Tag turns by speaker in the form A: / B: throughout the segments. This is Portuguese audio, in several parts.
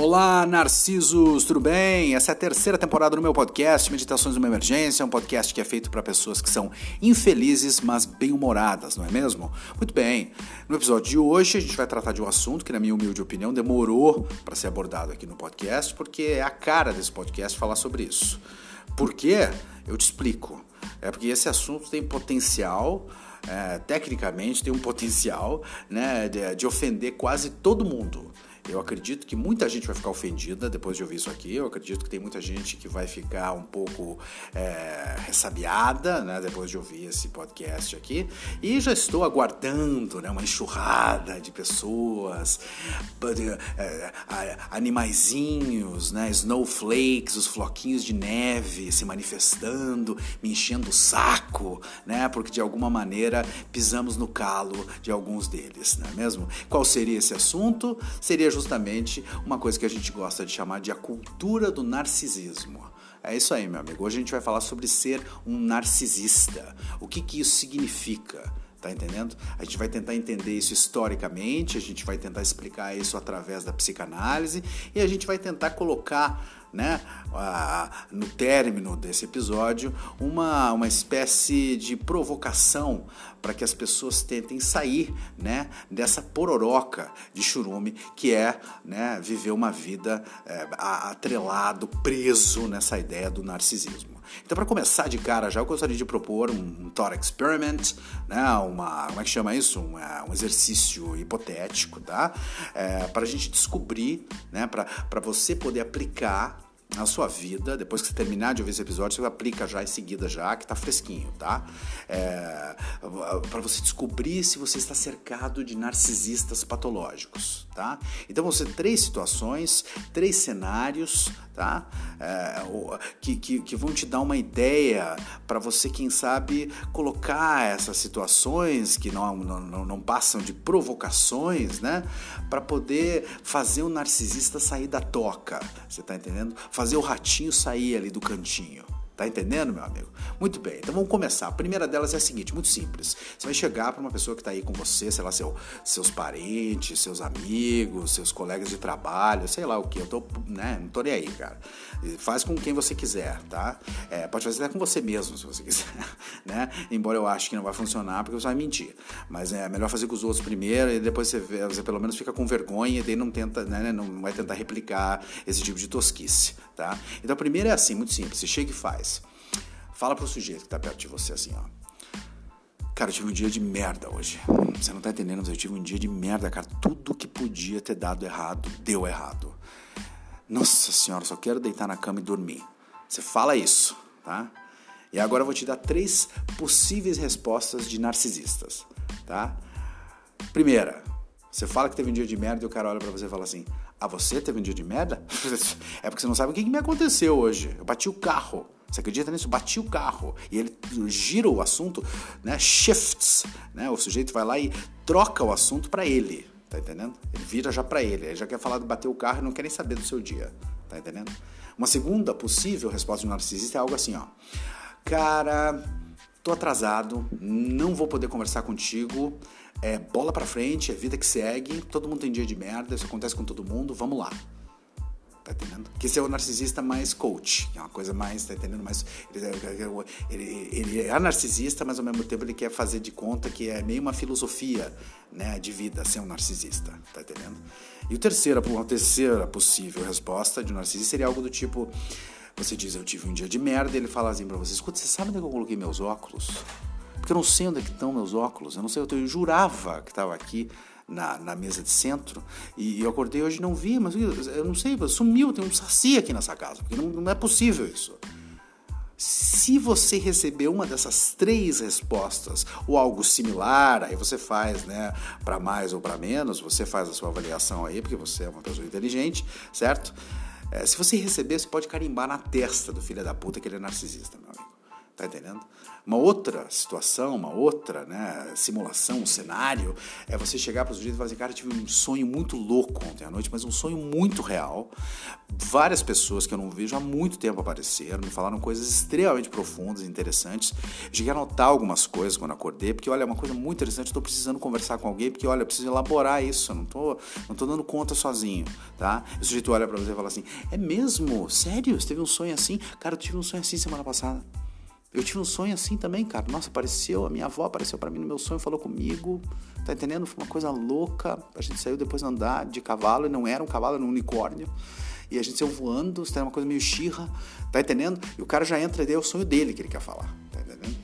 A: Olá, Narcisos, tudo bem? Essa é a terceira temporada do meu podcast, Meditações numa Emergência, um podcast que é feito para pessoas que são infelizes, mas bem-humoradas, não é mesmo? Muito bem, no episódio de hoje a gente vai tratar de um assunto que, na minha humilde opinião, demorou para ser abordado aqui no podcast, porque é a cara desse podcast falar sobre isso. Por quê? Eu te explico. É porque esse assunto tem potencial é, tecnicamente tem um potencial né, de, de ofender quase todo mundo. Eu acredito que muita gente vai ficar ofendida depois de ouvir isso aqui. Eu acredito que tem muita gente que vai ficar um pouco é, ressabiada né, depois de ouvir esse podcast aqui. E já estou aguardando né, uma enxurrada de pessoas, é, animaizinhos, né, snowflakes, os floquinhos de neve se manifestando, me enchendo o saco, né, porque de alguma maneira pisamos no calo de alguns deles, não é mesmo? Qual seria esse assunto? Seria justamente uma coisa que a gente gosta de chamar de a cultura do narcisismo. É isso aí, meu amigo. Hoje a gente vai falar sobre ser um narcisista. O que, que isso significa? Tá entendendo? A gente vai tentar entender isso historicamente, a gente vai tentar explicar isso através da psicanálise e a gente vai tentar colocar né, no término desse episódio, uma, uma espécie de provocação para que as pessoas tentem sair né, dessa pororoca de churume que é né, viver uma vida é, atrelado, preso nessa ideia do narcisismo. Então, para começar de cara, já eu gostaria de propor um, thought experiment, né, uma, como é que chama isso? Um, é, um exercício hipotético, tá? É, para a gente descobrir, né, para você poder aplicar na sua vida, depois que você terminar de ouvir esse episódio, você aplica já em seguida já, que tá fresquinho, tá? É, para você descobrir se você está cercado de narcisistas patológicos, tá? Então ser três situações, três cenários, tá? É, que, que, que, vão te dar uma ideia para você, quem sabe, colocar essas situações que não, não, não passam de provocações, né? Para poder fazer o narcisista sair da toca, você tá entendendo? Fazer o ratinho sair ali do cantinho. Tá entendendo, meu amigo? Muito bem, então vamos começar. A primeira delas é a seguinte, muito simples. Você vai chegar para uma pessoa que está aí com você, sei lá, seu, seus parentes, seus amigos, seus colegas de trabalho, sei lá o que. Eu tô, né, não tô nem aí, cara. Faz com quem você quiser, tá? É, pode fazer até com você mesmo, se você quiser, né? Embora eu ache que não vai funcionar, porque você vai mentir. Mas é melhor fazer com os outros primeiro e depois você, você pelo menos fica com vergonha e daí não tenta, né, não vai tentar replicar esse tipo de tosquice, tá? Então a primeira é assim, muito simples. Você chega e faz. Fala pro sujeito que tá perto de você assim, ó. Cara, eu tive um dia de merda hoje. Você não tá entendendo, mas eu tive um dia de merda, cara. Tudo que podia ter dado errado, deu errado. Nossa senhora, só quero deitar na cama e dormir. Você fala isso, tá? E agora eu vou te dar três possíveis respostas de narcisistas, tá? Primeira, você fala que teve um dia de merda e o cara olha para você e fala assim: Ah, você teve um dia de merda? é porque você não sabe o que, que me aconteceu hoje. Eu bati o carro. Você acredita nisso? Bati o carro. E ele gira o assunto, né? Shifts. Né? O sujeito vai lá e troca o assunto para ele. Tá entendendo? Ele vira já para ele. Ele já quer falar de bater o carro e não quer nem saber do seu dia. Tá entendendo? Uma segunda possível resposta de um narcisista é algo assim, ó. Cara, tô atrasado, não vou poder conversar contigo. É bola pra frente, é vida que segue. Todo mundo tem dia de merda, isso acontece com todo mundo. Vamos lá. Tá entendendo? Que esse é o narcisista mais coach, é uma coisa mais, tá entendendo? Mais, ele, ele, ele, é narcisista, mas ao mesmo tempo ele quer fazer de conta que é meio uma filosofia né, de vida ser um narcisista, tá entendendo? E o terceiro, uma terceira possível resposta de um narcisista seria algo do tipo: você diz, eu tive um dia de merda, e ele fala assim pra você: escuta, você sabe onde é eu coloquei meus óculos? Porque eu não sei onde é que estão meus óculos, eu não sei, eu jurava que estava aqui na, na mesa de centro e eu acordei hoje e não vi, mas eu não sei, sumiu, tem um saci aqui nessa casa, porque não, não é possível isso. Se você receber uma dessas três respostas ou algo similar, aí você faz, né, para mais ou para menos, você faz a sua avaliação aí, porque você é uma pessoa inteligente, certo? É, se você receber, você pode carimbar na testa do filho da puta que ele é narcisista, meu amigo. Tá entendendo? Uma outra situação, uma outra né, simulação, um cenário, é você chegar para os sujeito e falar assim, cara, eu tive um sonho muito louco ontem à noite, mas um sonho muito real. Várias pessoas que eu não vejo há muito tempo apareceram, me falaram coisas extremamente profundas interessantes. Cheguei a anotar algumas coisas quando acordei, porque olha, é uma coisa muito interessante, estou precisando conversar com alguém, porque olha, eu preciso elaborar isso, eu não tô, não tô dando conta sozinho, tá? O sujeito olha para você e fala assim, é mesmo? Sério? Você teve um sonho assim? Cara, eu tive um sonho assim semana passada. Eu tive um sonho assim também, cara. Nossa, apareceu, a minha avó apareceu para mim no meu sonho, falou comigo. Tá entendendo? Foi uma coisa louca. A gente saiu depois andar de cavalo, e não era um cavalo, era um unicórnio. E a gente saiu voando, era uma coisa meio xirra, tá entendendo? E o cara já entra e é o sonho dele que ele quer falar, tá entendendo?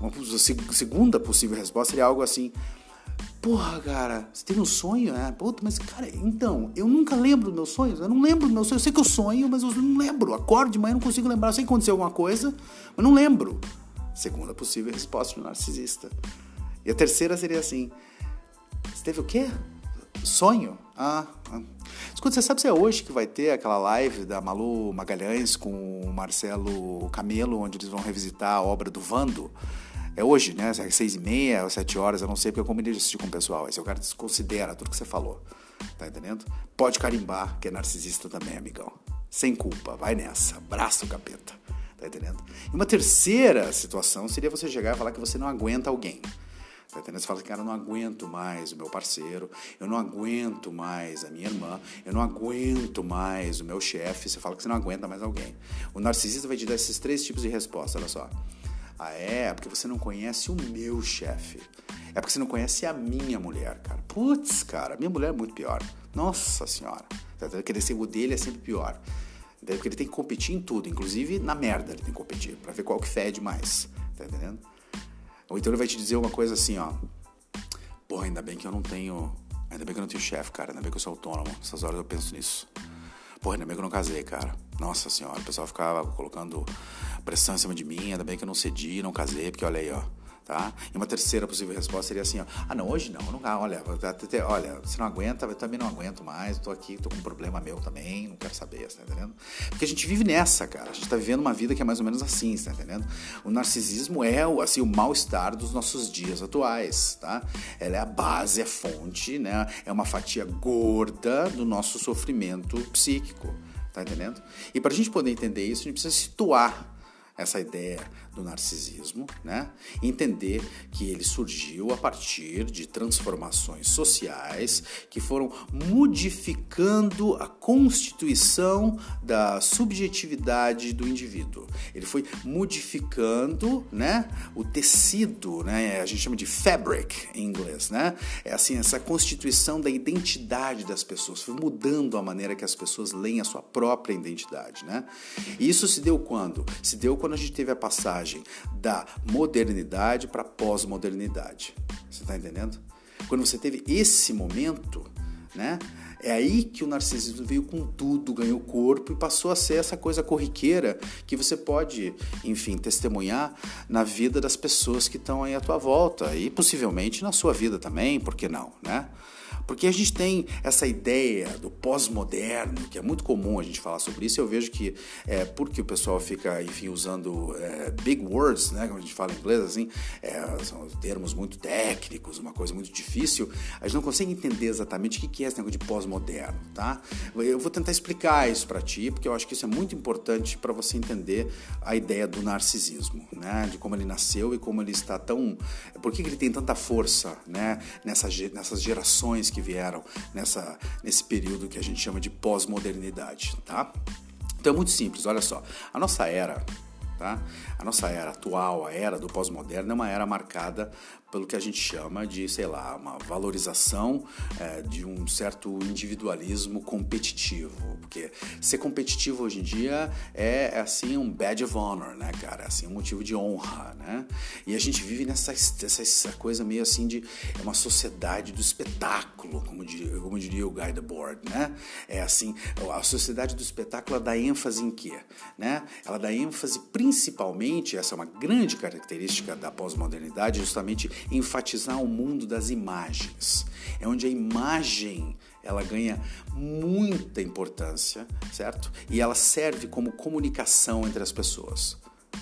A: Uma segunda possível resposta seria algo assim: Porra, cara, você teve um sonho, né? Puta, mas, cara, então, eu nunca lembro dos meus sonhos. Eu não lembro dos meus sonhos. Eu sei que eu sonho, mas eu não lembro. Acordo de manhã, não consigo lembrar. Eu sei que aconteceu alguma coisa, mas não lembro. Segunda possível resposta do narcisista. E a terceira seria assim: Você teve o quê? Sonho? Ah, ah. Escuta, você sabe se é hoje que vai ter aquela live da Malu Magalhães com o Marcelo Camelo, onde eles vão revisitar a obra do Vando? É hoje, né? É seis e meia ou sete horas, eu não sei, porque eu combinei de assistir com o pessoal. Aí o cara desconsidera tudo que você falou. Tá entendendo? Pode carimbar, que é narcisista também, amigão. Sem culpa, vai nessa. Abraço, capeta. Tá entendendo? E uma terceira situação seria você chegar e falar que você não aguenta alguém. Tá entendendo? Você fala, cara, eu não aguento mais o meu parceiro, eu não aguento mais a minha irmã, eu não aguento mais o meu chefe. Você fala que você não aguenta mais alguém. O narcisista vai te dar esses três tipos de resposta, olha só. Ah, é? Porque você não conhece o meu chefe. É porque você não conhece a minha mulher, cara. Putz, cara, minha mulher é muito pior. Nossa senhora. Tá Quer dizer, o dele é sempre pior. Porque ele tem que competir em tudo, inclusive na merda ele tem que competir, pra ver qual que fede mais. Tá entendendo? Ou então ele vai te dizer uma coisa assim, ó. Porra, ainda bem que eu não tenho. Ainda bem que eu não tenho chefe, cara. Ainda bem que eu sou autônomo. Essas horas eu penso nisso. Porra, ainda bem que eu não casei, cara. Nossa senhora, o pessoal ficava colocando pressão em cima de mim, ainda bem que eu não cedi, não casei, porque olha aí, ó tá? E uma terceira possível resposta seria assim, ó, ah, não, hoje não, não olha, olha, você não aguenta, eu também não aguento mais, tô aqui, tô com um problema meu também, não quero saber, você tá entendendo? Porque a gente vive nessa, cara, a gente tá vivendo uma vida que é mais ou menos assim, você tá entendendo? O narcisismo é, assim, o mal-estar dos nossos dias atuais, tá? Ela é a base, é a fonte, né? É uma fatia gorda do nosso sofrimento psíquico, tá entendendo? E para a gente poder entender isso, a gente precisa situar essa ideia do narcisismo, né? Entender que ele surgiu a partir de transformações sociais que foram modificando a constituição da subjetividade do indivíduo. Ele foi modificando, né, o tecido, né? A gente chama de fabric em inglês, né? É assim essa constituição da identidade das pessoas, foi mudando a maneira que as pessoas leem a sua própria identidade, né? E isso se deu quando? Se deu quando a gente teve a passagem da modernidade para pós-modernidade. Você está entendendo? Quando você teve esse momento, né? É aí que o narcisismo veio com tudo, ganhou corpo e passou a ser essa coisa corriqueira que você pode, enfim, testemunhar na vida das pessoas que estão aí à tua volta e possivelmente na sua vida também, por que não, né? Porque a gente tem essa ideia do pós-moderno, que é muito comum a gente falar sobre isso. Eu vejo que, é, porque o pessoal fica, enfim, usando é, big words, né, como a gente fala em inglês, assim, é, são termos muito técnicos, uma coisa muito difícil, a gente não consegue entender exatamente o que é esse negócio de pós-moderno, tá? Eu vou tentar explicar isso para ti, porque eu acho que isso é muito importante para você entender a ideia do narcisismo, né? De como ele nasceu e como ele está tão... Por que ele tem tanta força, né? Nessas, gerações que vieram nessa, nesse período que a gente chama de pós-modernidade, tá? Então é muito simples, olha só. A nossa era, tá? A nossa era atual, a era do pós-moderno, é uma era marcada pelo que a gente chama de, sei lá, uma valorização é, de um certo individualismo competitivo. Porque ser competitivo hoje em dia é, é, assim um badge of honor, né, cara? É assim um motivo de honra, né? E a gente vive nessa essa, coisa meio assim de é uma sociedade do espetáculo, como diria, como diria o Guy Debord, né? É assim, a sociedade do espetáculo dá ênfase em quê, né? Ela dá ênfase principalmente, essa é uma grande característica da pós-modernidade, justamente enfatizar o mundo das imagens. É onde a imagem ela ganha muita importância, certo? E ela serve como comunicação entre as pessoas,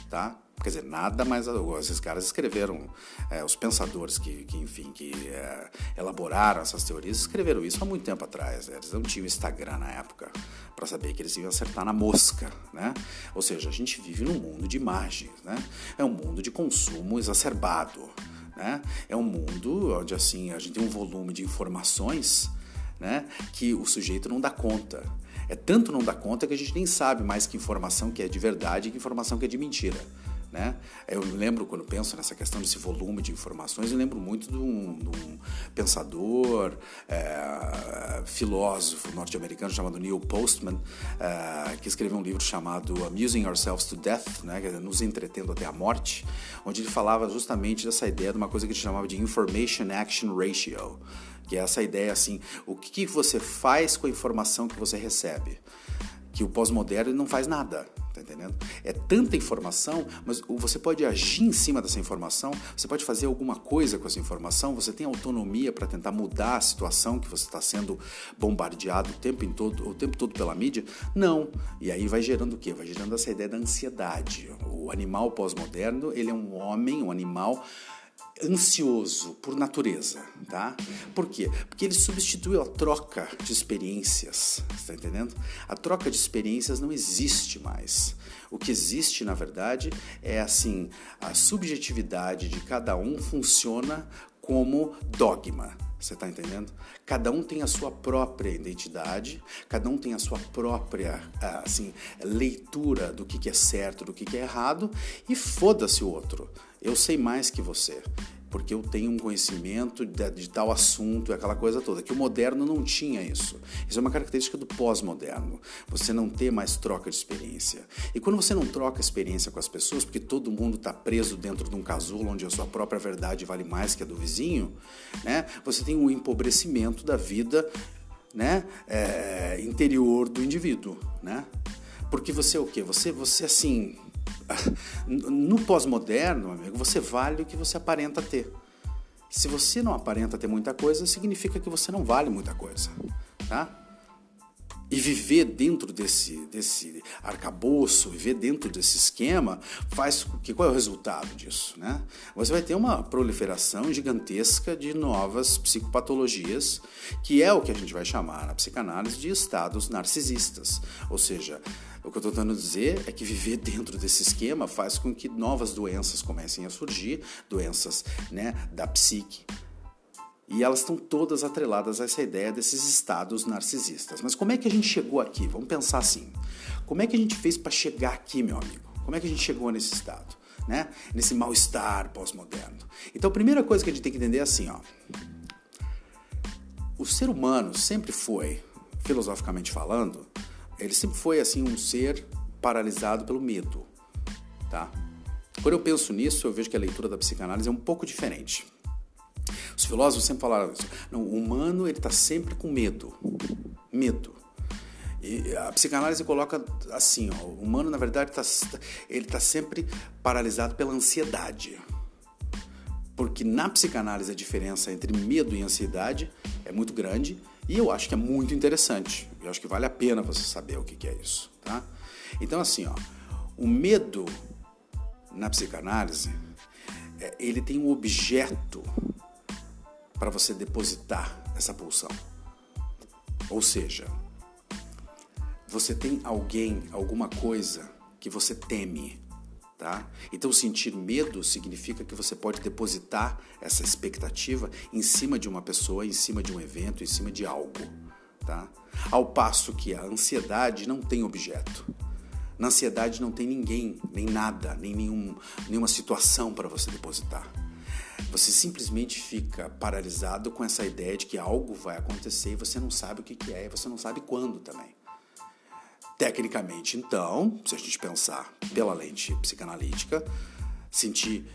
A: tá? Quer dizer, nada mais. Esses caras escreveram, é, os pensadores que, que enfim, que é, elaboraram essas teorias, escreveram isso há muito tempo atrás. Né? Eles não tinham Instagram na época para saber que eles iam acertar na mosca, né? Ou seja, a gente vive num mundo de imagens, né? É um mundo de consumo exacerbado, né? É um mundo onde assim a gente tem um volume de informações, né? Que o sujeito não dá conta. É tanto não dá conta que a gente nem sabe mais que informação que é de verdade e que informação que é de mentira. Né? Eu lembro, quando penso nessa questão desse volume de informações, eu lembro muito de um, de um pensador, é, filósofo norte-americano chamado Neil Postman, é, que escreveu um livro chamado Amusing Ourselves to Death, né? Nos Entretendo Até a Morte, onde ele falava justamente dessa ideia de uma coisa que ele chamava de Information Action Ratio, que é essa ideia assim, o que você faz com a informação que você recebe? Que o pós-moderno não faz nada. Tá entendendo? É tanta informação, mas você pode agir em cima dessa informação, você pode fazer alguma coisa com essa informação, você tem autonomia para tentar mudar a situação que você está sendo bombardeado o tempo, em todo, o tempo todo pela mídia? Não. E aí vai gerando o quê? Vai gerando essa ideia da ansiedade. O animal pós-moderno, ele é um homem, um animal ansioso por natureza, tá? Por quê? Porque ele substituiu a troca de experiências, está entendendo? A troca de experiências não existe mais. O que existe, na verdade, é assim, a subjetividade de cada um funciona como dogma. Você está entendendo? Cada um tem a sua própria identidade, cada um tem a sua própria assim, leitura do que, que é certo, do que, que é errado, e foda-se o outro. Eu sei mais que você porque eu tenho um conhecimento de, de, tal assunto, aquela coisa toda, que o moderno não tinha isso. Isso é uma característica do pós-moderno, você não ter mais troca de experiência. E quando você não troca experiência com as pessoas, porque todo mundo está preso dentro de um casulo onde a sua própria verdade vale mais que a do vizinho, né? você tem um empobrecimento da vida né? É, interior do indivíduo. Né? Porque você é o quê? Você, você assim no pós-moderno, amigo, você vale o que você aparenta ter. Se você não aparenta ter muita coisa, significa que você não vale muita coisa, tá? E viver dentro desse, desse arcabouço, viver dentro desse esquema, faz que qual é o resultado disso? Né? Você vai ter uma proliferação gigantesca de novas psicopatologias, que é o que a gente vai chamar na psicanálise de estados narcisistas. Ou seja, o que eu estou tentando dizer é que viver dentro desse esquema faz com que novas doenças comecem a surgir, doenças né, da psique, e elas estão todas atreladas a essa ideia desses estados narcisistas. Mas como é que a gente chegou aqui? Vamos pensar assim. Como é que a gente fez para chegar aqui, meu amigo? Como é que a gente chegou nesse estado? Né? Nesse mal-estar pós-moderno. Então, a primeira coisa que a gente tem que entender é assim, ó. O ser humano sempre foi, filosoficamente falando, ele sempre foi assim um ser paralisado pelo medo, tá? Quando eu penso nisso, eu vejo que a leitura da psicanálise é um pouco diferente. Os filósofos sempre falaram isso. Não, o humano ele está sempre com medo. Medo. E a psicanálise coloca assim, ó, o humano na verdade tá, ele está sempre paralisado pela ansiedade. Porque na psicanálise a diferença entre medo e ansiedade é muito grande e eu acho que é muito interessante. Eu acho que vale a pena você saber o que, é isso, tá? Então assim, ó, o medo na psicanálise é, ele tem um objeto para você depositar essa pulsão. Ou seja, você tem alguém, alguma coisa que você teme, tá? Então sentir medo significa que você pode depositar essa expectativa em cima de uma pessoa, em cima de um evento, em cima de algo, tá? Ao passo que a ansiedade não tem objeto. Na ansiedade não tem ninguém, nem nada, nem nenhum, nenhuma situação para você depositar. Você simplesmente fica paralisado com essa ideia de que algo vai acontecer e você não sabe o que, que é e você não sabe quando também. Tecnicamente, então, se a gente pensar pela lente psicanalítica, sentir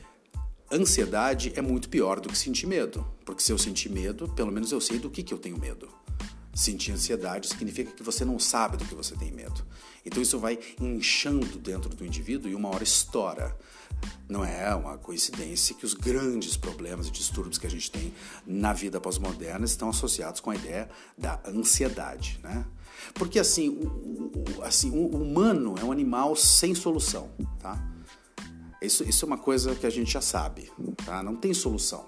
A: ansiedade é muito pior do que sentir medo. Porque se eu sentir medo, pelo menos eu sei do que, que eu tenho medo. Sentir ansiedade significa que você não sabe do que você tem medo. Então isso vai inchando dentro do indivíduo e uma hora estoura. Não é uma coincidência que os grandes problemas e distúrbios que a gente tem na vida pós-moderna estão associados com a ideia da ansiedade, né? Porque assim, o, assim, o humano é um animal sem solução, tá? Isso, isso é uma coisa que a gente já sabe, tá? Não tem solução.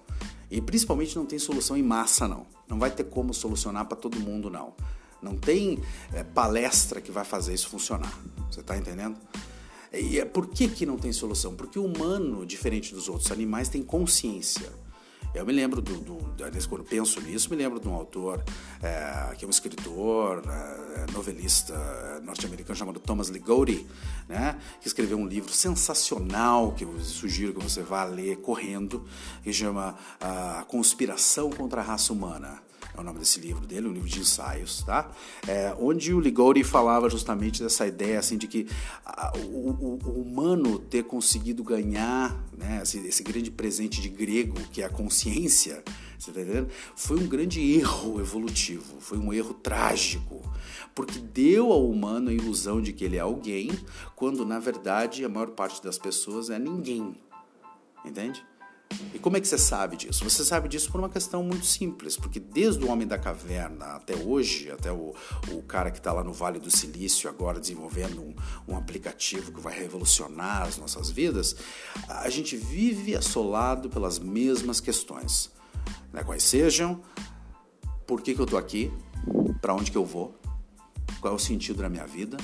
A: E principalmente não tem solução em massa, não. Não vai ter como solucionar para todo mundo, não. Não tem é, palestra que vai fazer isso funcionar. Você está entendendo? E por que, que não tem solução? Porque o humano, diferente dos outros animais, tem consciência. Eu me lembro do, do, quando penso nisso, me lembro de um autor é, que é um escritor, é, novelista norte-americano chamado Thomas Ligotti, né, que escreveu um livro sensacional que eu sugiro que você vá ler correndo, que chama A Conspiração contra a Raça Humana é o nome desse livro dele, um livro de ensaios, tá? É, onde o Ligori falava justamente dessa ideia assim de que a, o, o, o, humano ter conseguido ganhar né, esse, esse, grande presente de grego que é a consciência, você tá entendendo? Foi um grande erro evolutivo, foi um erro trágico, porque deu ao humano a ilusão de que ele é alguém, quando na verdade a maior parte das pessoas é ninguém, entende? E como é que você sabe disso? Você sabe disso por uma questão muito simples, porque desde o homem da caverna até hoje, até o, o cara que está lá no Vale do Silício agora desenvolvendo um, um aplicativo que vai revolucionar as nossas vidas, a gente vive assolado pelas mesmas questões. Né? Quais sejam, por que, que eu estou aqui, para onde que eu vou, qual é o sentido da minha vida,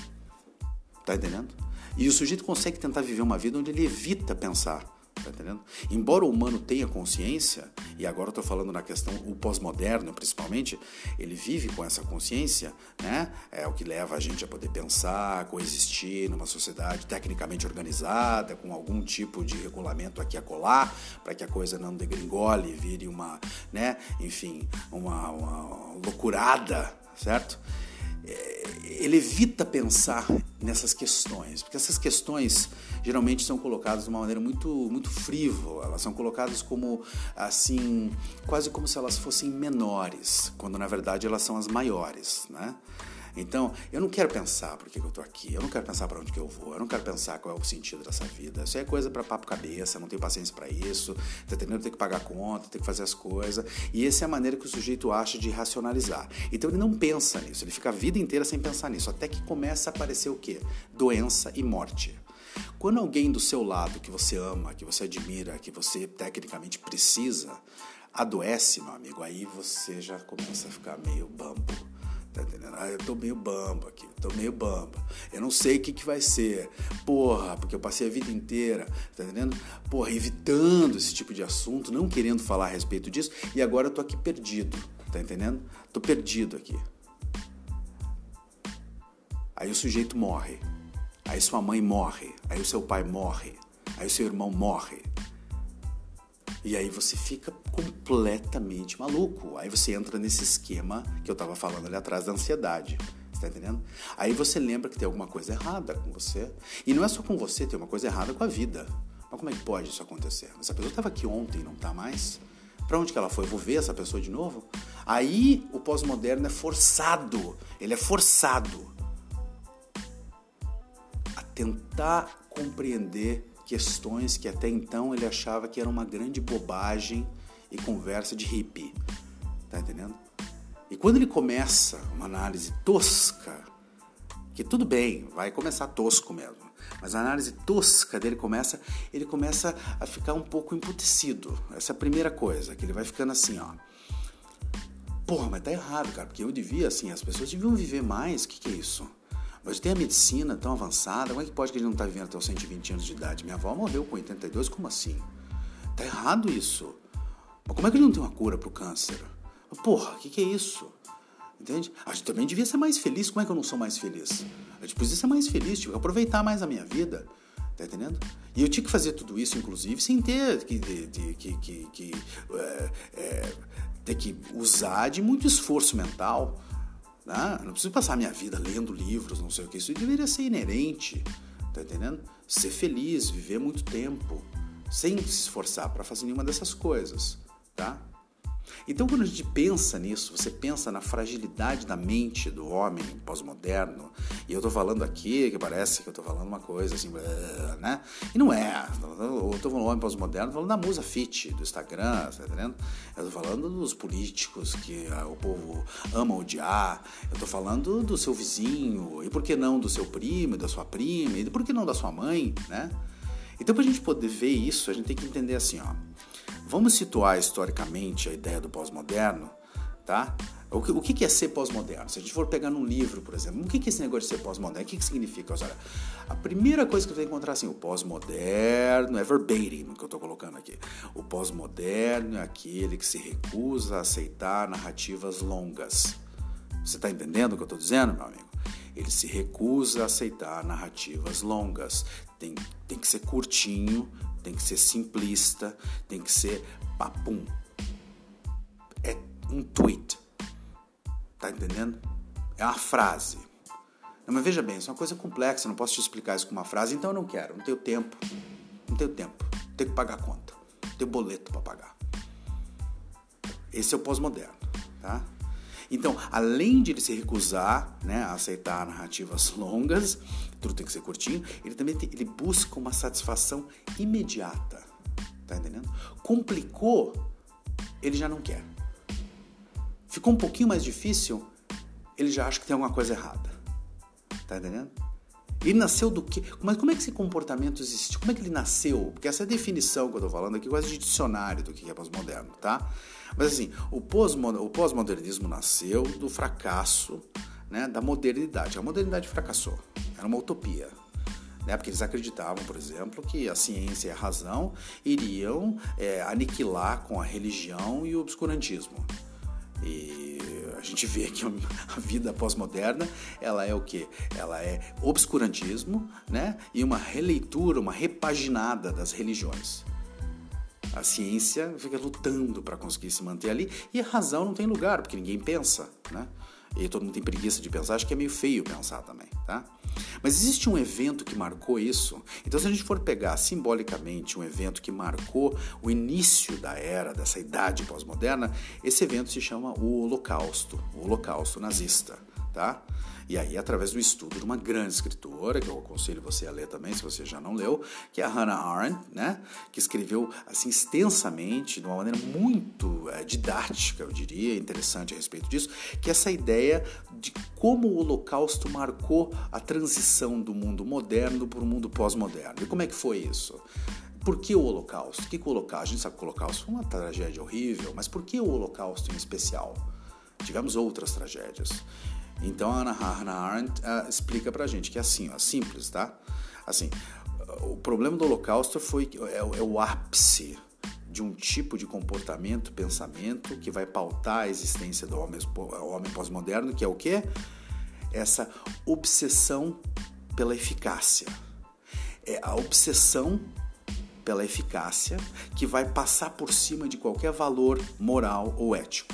A: tá entendendo? E o sujeito consegue tentar viver uma vida onde ele evita pensar Tá entendendo? Embora o humano tenha consciência, e agora eu estou falando na questão, o pós-moderno principalmente, ele vive com essa consciência, né? É o que leva a gente a poder pensar, coexistir numa sociedade tecnicamente organizada, com algum tipo de regulamento aqui a colar, para que a coisa não degringole e vire uma, né? Enfim, uma, uma loucurada, certo? Ele evita pensar nessas questões, porque essas questões geralmente são colocadas de uma maneira muito, muito frívola, elas são colocadas como assim, quase como se elas fossem menores, quando na verdade elas são as maiores, né? Então, eu não quero pensar por que eu estou aqui, eu não quero pensar para onde que eu vou, eu não quero pensar qual é o sentido dessa vida. Isso é coisa para papo cabeça, não tenho paciência para isso, tá entendendo? Tem que pagar conta, tem que fazer as coisas. E essa é a maneira que o sujeito acha de racionalizar. Então ele não pensa nisso, ele fica a vida inteira sem pensar nisso, até que começa a aparecer o quê? Doença e morte. Quando alguém do seu lado que você ama, que você admira, que você tecnicamente precisa, adoece, meu amigo, aí você já começa a ficar meio bambo Tá entendendo? Ah, eu tô meio bamba aqui, tô meio bamba. Eu não sei o que, que vai ser. Porra, porque eu passei a vida inteira, tá entendendo? Porra, evitando esse tipo de assunto, não querendo falar a respeito disso, e agora eu tô aqui perdido, tá entendendo? Tô perdido aqui. Aí o sujeito morre. Aí sua mãe morre. Aí o seu pai morre. Aí o seu irmão morre. E aí você fica completamente maluco. Aí você entra nesse esquema que eu estava falando ali atrás da ansiedade. Você tá entendendo? Aí você lembra que tem alguma coisa errada com você. E não é só com você, tem uma coisa errada com a vida. Mas como é que pode isso acontecer? Essa pessoa estava aqui ontem não está mais? Para onde que ela foi? vou ver essa pessoa de novo? Aí o pós-moderno é forçado. Ele é forçado a tentar compreender questões que até então ele achava que era uma grande bobagem e conversa de hippie. Tá entendendo? E quando ele começa uma análise tosca, que tudo bem, vai começar tosco mesmo, mas a análise tosca dele começa, ele começa a ficar um pouco emputecido. Essa é a primeira coisa, que ele vai ficando assim, ó. Porra, mas tá errado, cara, porque eu devia, assim, as pessoas deviam viver mais, o que, que é isso? Mas tem a medicina tão avançada, como é que pode que ele não está vivendo até os 120 anos de idade? Minha avó morreu com 82, como assim? Tá errado isso. Mas como é que ele não tem uma cura para o câncer? Porra, o que, que é isso? Entende? A gente também devia ser mais feliz. Como é que eu não sou mais feliz? A gente precisa ser mais feliz, tipo, aproveitar mais a minha vida. Tá entendendo? E eu tinha que fazer tudo isso, inclusive, sem ter que, de, que, que, que é, é, ter que usar de muito esforço mental né? Não preciso passar minha vida lendo livros, não sei o que. Isso deveria ser inerente, tá entendendo? Ser feliz, viver muito tempo, sem se esforçar para fazer nenhuma dessas coisas, tá? Então, quando a gente pensa nisso, você pensa na fragilidade da mente do homem pós-moderno, e eu estou falando aqui que parece que eu estou falando uma coisa assim, né? E não é. Eu estou falando do homem pós-moderno, falando da musa fit do Instagram, tá entendendo? Eu estou falando dos políticos que ah, o povo ama odiar, eu estou falando do seu vizinho, e por que não do seu primo, da sua prima, e por que não da sua mãe, né? Então, para a gente poder ver isso, a gente tem que entender assim, ó. Vamos situar historicamente a ideia do pós-moderno, tá? O que, o que é ser pós-moderno? Se a gente for pegar num livro, por exemplo, o que é esse negócio de ser pós-moderno? O que, que significa? Olha, a primeira coisa que você vai encontrar assim, o pós-moderno é verbatim que eu estou colocando aqui. O pós-moderno é aquele que se recusa a aceitar narrativas longas. Você está entendendo o que eu estou dizendo, meu amigo? Ele se recusa a aceitar narrativas longas. Tem, tem que ser curtinho, tem que ser simplista, tem que ser papum. É um tweet Tá entendendo? É uma frase. Não, mas veja bem, isso é uma coisa complexa, não posso te explicar isso com uma frase, então eu não quero, não tenho tempo. Não tenho tempo. Tenho que pagar a conta. Tenho boleto para pagar. Esse é o pós-moderno, tá? Então, além de ele se recusar né, a aceitar narrativas longas, tudo tem que ser curtinho, ele também tem, ele busca uma satisfação imediata. Tá entendendo? Complicou, ele já não quer. Ficou um pouquinho mais difícil, ele já acha que tem alguma coisa errada. Tá entendendo? Ele nasceu do quê? Mas como é que esse comportamento existe? Como é que ele nasceu? Porque essa é a definição que eu estou falando aqui, quase de dicionário do que é pós-moderno, tá? Mas assim, o pós-modernismo nasceu do fracasso né, da modernidade. A modernidade fracassou. Era uma utopia. Né, porque eles acreditavam, por exemplo, que a ciência e a razão iriam é, aniquilar com a religião e o obscurantismo. E a gente vê que a vida pós-moderna, ela é o que? Ela é obscurantismo, né? E uma releitura, uma repaginada das religiões. A ciência fica lutando para conseguir se manter ali e a razão não tem lugar, porque ninguém pensa, né? E todo mundo tem preguiça de pensar, acho que é meio feio pensar também, tá? Mas existe um evento que marcou isso. Então, se a gente for pegar simbolicamente um evento que marcou o início da era, dessa idade pós-moderna, esse evento se chama o Holocausto, o Holocausto nazista, tá? E aí, através do estudo de uma grande escritora, que eu aconselho você a ler também, se você já não leu, que é a Hannah Arendt, né? que escreveu assim extensamente, de uma maneira muito é, didática, eu diria, interessante a respeito disso, que é essa ideia de como o Holocausto marcou a transição do mundo moderno para o mundo pós-moderno. E como é que foi isso? Por que o Holocausto? O que, que Holocausto? A gente sabe que o Holocausto foi uma tragédia horrível, mas por que o Holocausto em especial? Tivemos outras tragédias. Então a Hannah Arendt uh, explica pra gente que é assim, ó, simples, tá? Assim, o problema do Holocausto foi é, é o ápice de um tipo de comportamento, pensamento que vai pautar a existência do homem, homem pós-moderno, que é o quê? Essa obsessão pela eficácia. É a obsessão pela eficácia que vai passar por cima de qualquer valor moral ou ético.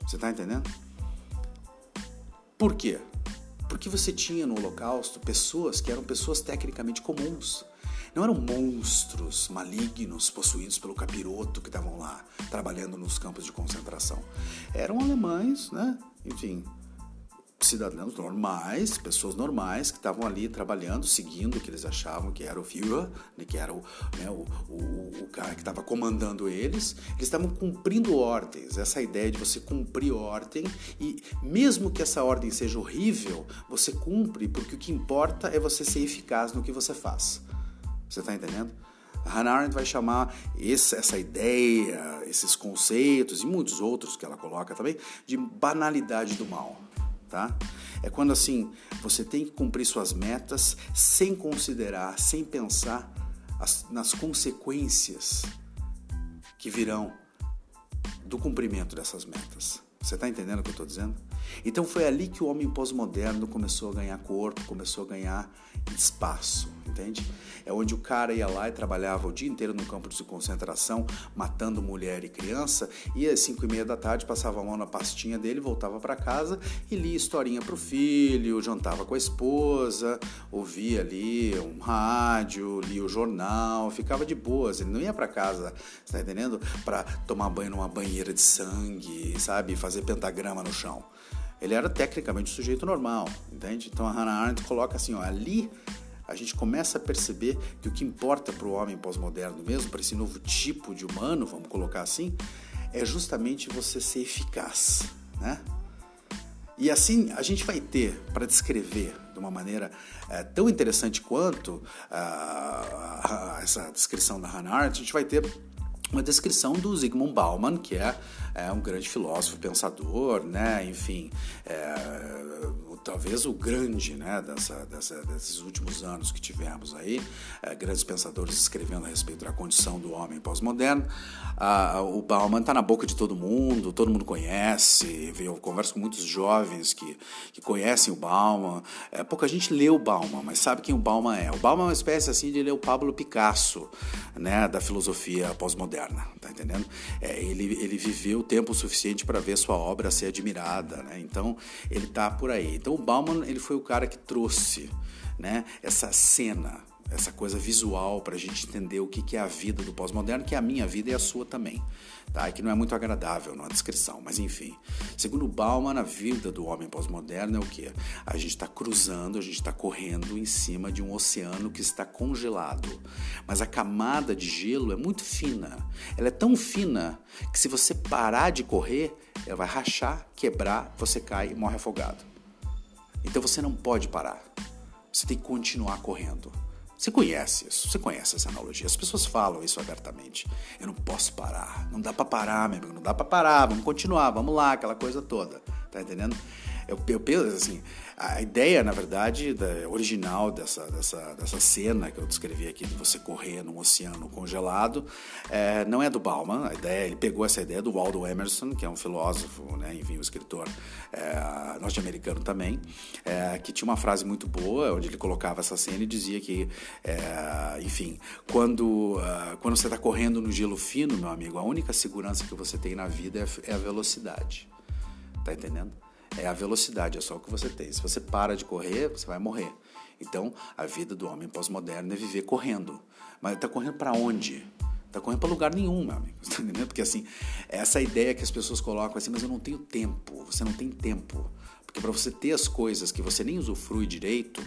A: Você está entendendo? Por quê? Porque você tinha no Holocausto pessoas que eram pessoas tecnicamente comuns. Não eram monstros malignos possuídos pelo capiroto que estavam lá trabalhando nos campos de concentração. Eram alemães, né? Enfim, cidadãos normais, pessoas normais que estavam ali trabalhando, seguindo o que eles achavam que era o Führer, né, que era o, né, o, o, o, cara que estava comandando eles. Eles estavam cumprindo ordens, essa ideia de você cumprir ordem e mesmo que essa ordem seja horrível, você cumpre porque o que importa é você ser eficaz no que você faz. Você está entendendo? A Hannah Arendt vai chamar esse, essa ideia, esses conceitos e muitos outros que ela coloca também de banalidade do mal tá? É quando assim você tem que cumprir suas metas sem considerar, sem pensar as, nas consequências que virão do cumprimento dessas metas. Você está entendendo o que eu estou dizendo? Então foi ali que o homem pós-moderno começou a ganhar corpo, começou a ganhar espaço, entende? É onde o cara ia lá e trabalhava o dia inteiro no campo de concentração, matando mulher e criança, e às 5 e meia da tarde passava a mão na pastinha dele, voltava para casa e lia historinha para o filho, jantava com a esposa, ouvia ali um rádio, lia o jornal, ficava de boas, ele não ia para casa, está entendendo? Para tomar banho numa banheira de sangue, sabe? Fazer pentagrama no chão ele era tecnicamente um sujeito normal, entende? Então a Hannah Arendt coloca assim, ó, ali a gente começa a perceber que o que importa para o homem pós-moderno mesmo, para esse novo tipo de humano, vamos colocar assim, é justamente você ser eficaz, né? E assim a gente vai ter, para descrever de uma maneira é, tão interessante quanto uh, essa descrição da Hannah Arendt, a gente vai ter uma descrição do Zygmunt Bauman, que é, é um grande filósofo, pensador, né? enfim, é, talvez o grande né, dessa, dessa, desses últimos anos que tivemos aí, é, grandes pensadores escrevendo a respeito da condição do homem pós-moderno. Ah, o Bauman está na boca de todo mundo, todo mundo conhece. Eu converso com muitos jovens que, que conhecem o Bauman. É, pouca gente lê o Bauman, mas sabe quem o Bauman é. O Bauman é uma espécie assim de ler o Pablo Picasso né, da filosofia pós-moderna, tá entendendo? É, ele, ele viveu tempo suficiente para ver sua obra ser admirada, né? então ele está por aí. Então o Bauman ele foi o cara que trouxe né, essa cena, essa coisa visual para a gente entender o que é a vida do pós-moderno, que é a minha vida e a sua também. Tá? Que não é muito agradável na descrição, mas enfim. Segundo Bauman, a vida do homem pós-moderno é o que? A gente está cruzando, a gente está correndo em cima de um oceano que está congelado. Mas a camada de gelo é muito fina. Ela é tão fina que se você parar de correr, ela vai rachar, quebrar, você cai e morre afogado. Então você não pode parar. Você tem que continuar correndo. Você conhece isso, você conhece essa analogia. As pessoas falam isso abertamente. Eu não posso parar. Não dá para parar, meu amigo. Não dá para parar. Vamos continuar, vamos lá, aquela coisa toda. Tá entendendo? Eu, eu penso assim, a ideia, na verdade, da, original dessa, dessa, dessa cena que eu descrevi aqui, de você correr num oceano congelado, é, não é do Bauman. A ideia, ele pegou essa ideia do Waldo Emerson, que é um filósofo, né, enfim, um escritor é, norte-americano também, é, que tinha uma frase muito boa, onde ele colocava essa cena e dizia que, é, enfim, quando, uh, quando você está correndo no gelo fino, meu amigo, a única segurança que você tem na vida é, é a velocidade. Tá entendendo? É a velocidade, é só o que você tem. Se você para de correr, você vai morrer. Então, a vida do homem pós-moderno é viver correndo. Mas está correndo para onde? Está correndo para lugar nenhum, meu amigo. Tá entendendo? Porque assim, essa ideia que as pessoas colocam assim, mas eu não tenho tempo. Você não tem tempo. Porque para você ter as coisas que você nem usufrui direito,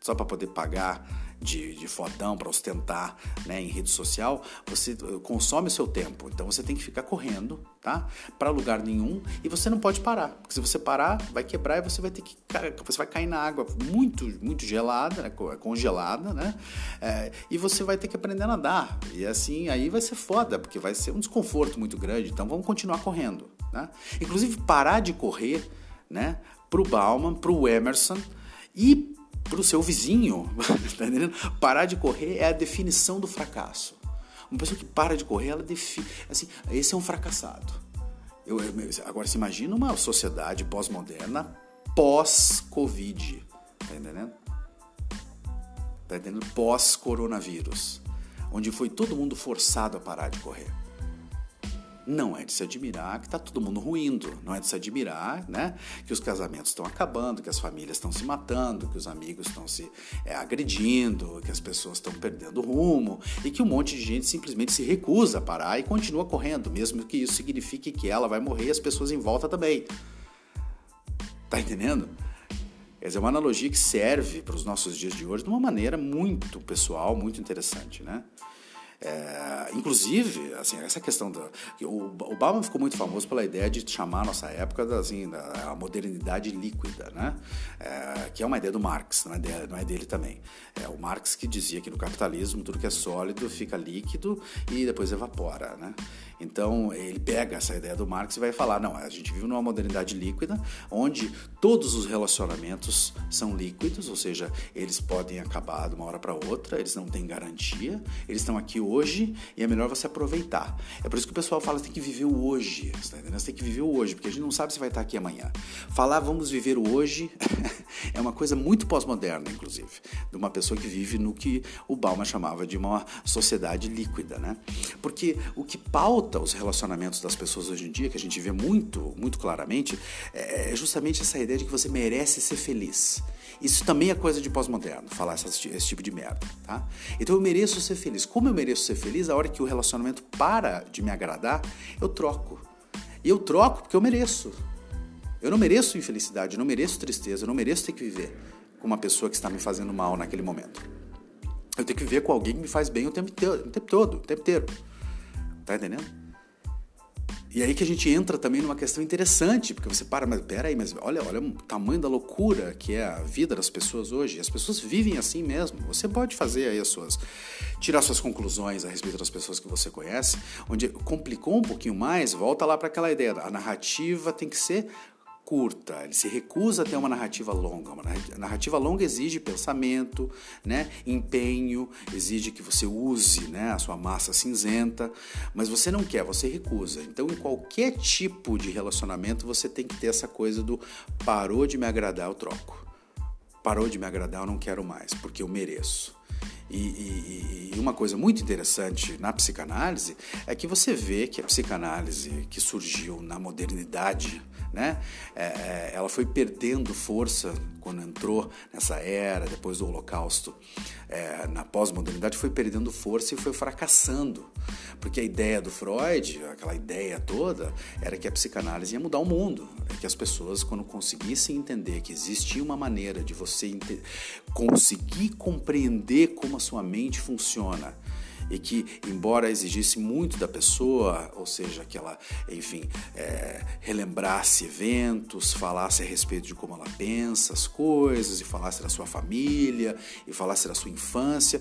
A: só para poder pagar de, de fodão para ostentar né, em rede social, você eh, consome o seu tempo. Então você tem que ficar correndo, tá? Para lugar nenhum e você não pode parar. Porque se você parar, vai quebrar e você vai ter que. Você vai cair na água muito, muito gelada, né, congelada, né? É, e você vai ter que aprender a nadar. E assim, aí vai ser foda, porque vai ser um desconforto muito grande. Então vamos continuar correndo. Né? Inclusive, parar de correr, né? Pro Bauman, pro Emerson e para o seu vizinho, tá entendendo? Parar de correr é a definição do fracasso. Uma pessoa que para de correr, ela define. Assim, esse é um fracassado. Eu, eu, agora, se imagina uma sociedade pós-moderna pós-Covid. Tá entendendo? Tá entendendo? Pós-coronavírus. Onde foi todo mundo forçado a parar de correr não é de se admirar que está todo mundo ruindo, não é de se admirar né, que os casamentos estão acabando, que as famílias estão se matando, que os amigos estão se é, agredindo, que as pessoas estão perdendo rumo e que um monte de gente simplesmente se recusa a parar e continua correndo, mesmo que isso signifique que ela vai morrer e as pessoas em volta também. Tá entendendo? Dizer, é uma analogia que serve para os nossos dias de hoje de uma maneira muito pessoal, muito interessante, né? É, inclusive, assim, essa questão da. O, o Bauman ficou muito famoso pela ideia de chamar a nossa época assim, da modernidade líquida, né? É, que é uma ideia do Marx, não é, dele, não é dele também. É o Marx que dizia que no capitalismo tudo que é sólido fica líquido e depois evapora, né? Então ele pega essa ideia do Marx e vai falar: não, a gente vive numa modernidade líquida, onde todos os relacionamentos são líquidos, ou seja, eles podem acabar de uma hora para outra, eles não têm garantia, eles estão aqui hoje e é melhor você aproveitar. É por isso que o pessoal fala tem que viver o hoje, tá entendendo? Você tem que viver o hoje, porque a gente não sabe se vai estar aqui amanhã. Falar vamos viver o hoje é uma coisa muito pós-moderna, inclusive, de uma pessoa que vive no que o Bauman chamava de uma sociedade líquida, né? Porque o que pauta os relacionamentos das pessoas hoje em dia, que a gente vê muito, muito claramente, é justamente essa ideia de que você merece ser feliz. Isso também é coisa de pós-moderno, falar esse, esse tipo de merda, tá? Então eu mereço ser feliz. Como eu mereço ser feliz, a hora que o relacionamento para de me agradar, eu troco. E eu troco porque eu mereço. Eu não mereço infelicidade, eu não mereço tristeza, eu não mereço ter que viver com uma pessoa que está me fazendo mal naquele momento. Eu tenho que viver com alguém que me faz bem o tempo, inteiro, o tempo todo, o tempo inteiro. Tá entendendo? E aí que a gente entra também numa questão interessante, porque você para, mas peraí, mas olha, olha o tamanho da loucura que é a vida das pessoas hoje. As pessoas vivem assim mesmo. Você pode fazer aí as suas. tirar suas conclusões a respeito das pessoas que você conhece. Onde complicou um pouquinho mais, volta lá para aquela ideia. A narrativa tem que ser curta, ele se recusa a ter uma narrativa longa. Uma narrativa longa exige pensamento, né, empenho, exige que você use né, a sua massa cinzenta, mas você não quer, você recusa. Então, em qualquer tipo de relacionamento, você tem que ter essa coisa do parou de me agradar, eu troco. Parou de me agradar, eu não quero mais, porque eu mereço. E, e, e, uma coisa muito interessante na psicanálise é que você vê que a psicanálise que surgiu na modernidade né? É, é, ela foi perdendo força quando entrou nessa era, depois do Holocausto, é, na pós-modernidade, foi perdendo força e foi fracassando. Porque a ideia do Freud, aquela ideia toda, era que a psicanálise ia mudar o mundo. É que as pessoas, quando conseguissem entender que existia uma maneira de você conseguir compreender como a sua mente funciona e que, embora exigisse muito da pessoa, ou seja, que ela, enfim, é, relembrasse eventos, falasse a respeito de como ela pensa as coisas, e falasse da sua família, e falasse da sua infância,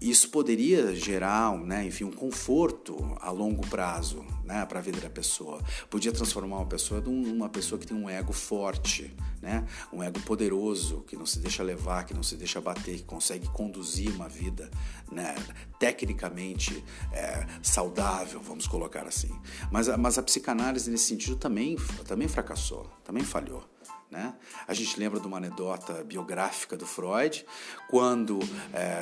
A: isso poderia gerar, né, enfim, um conforto a longo prazo, né, para a vida da pessoa. Podia transformar uma pessoa numa pessoa que tem um ego forte, né, um ego poderoso, que não se deixa levar, que não se deixa bater, que consegue conduzir uma vida, né, tecnicamente é, saudável, vamos colocar assim. Mas, mas a psicanálise nesse sentido também, também fracassou, também falhou. Né? A gente lembra de uma anedota biográfica do Freud, quando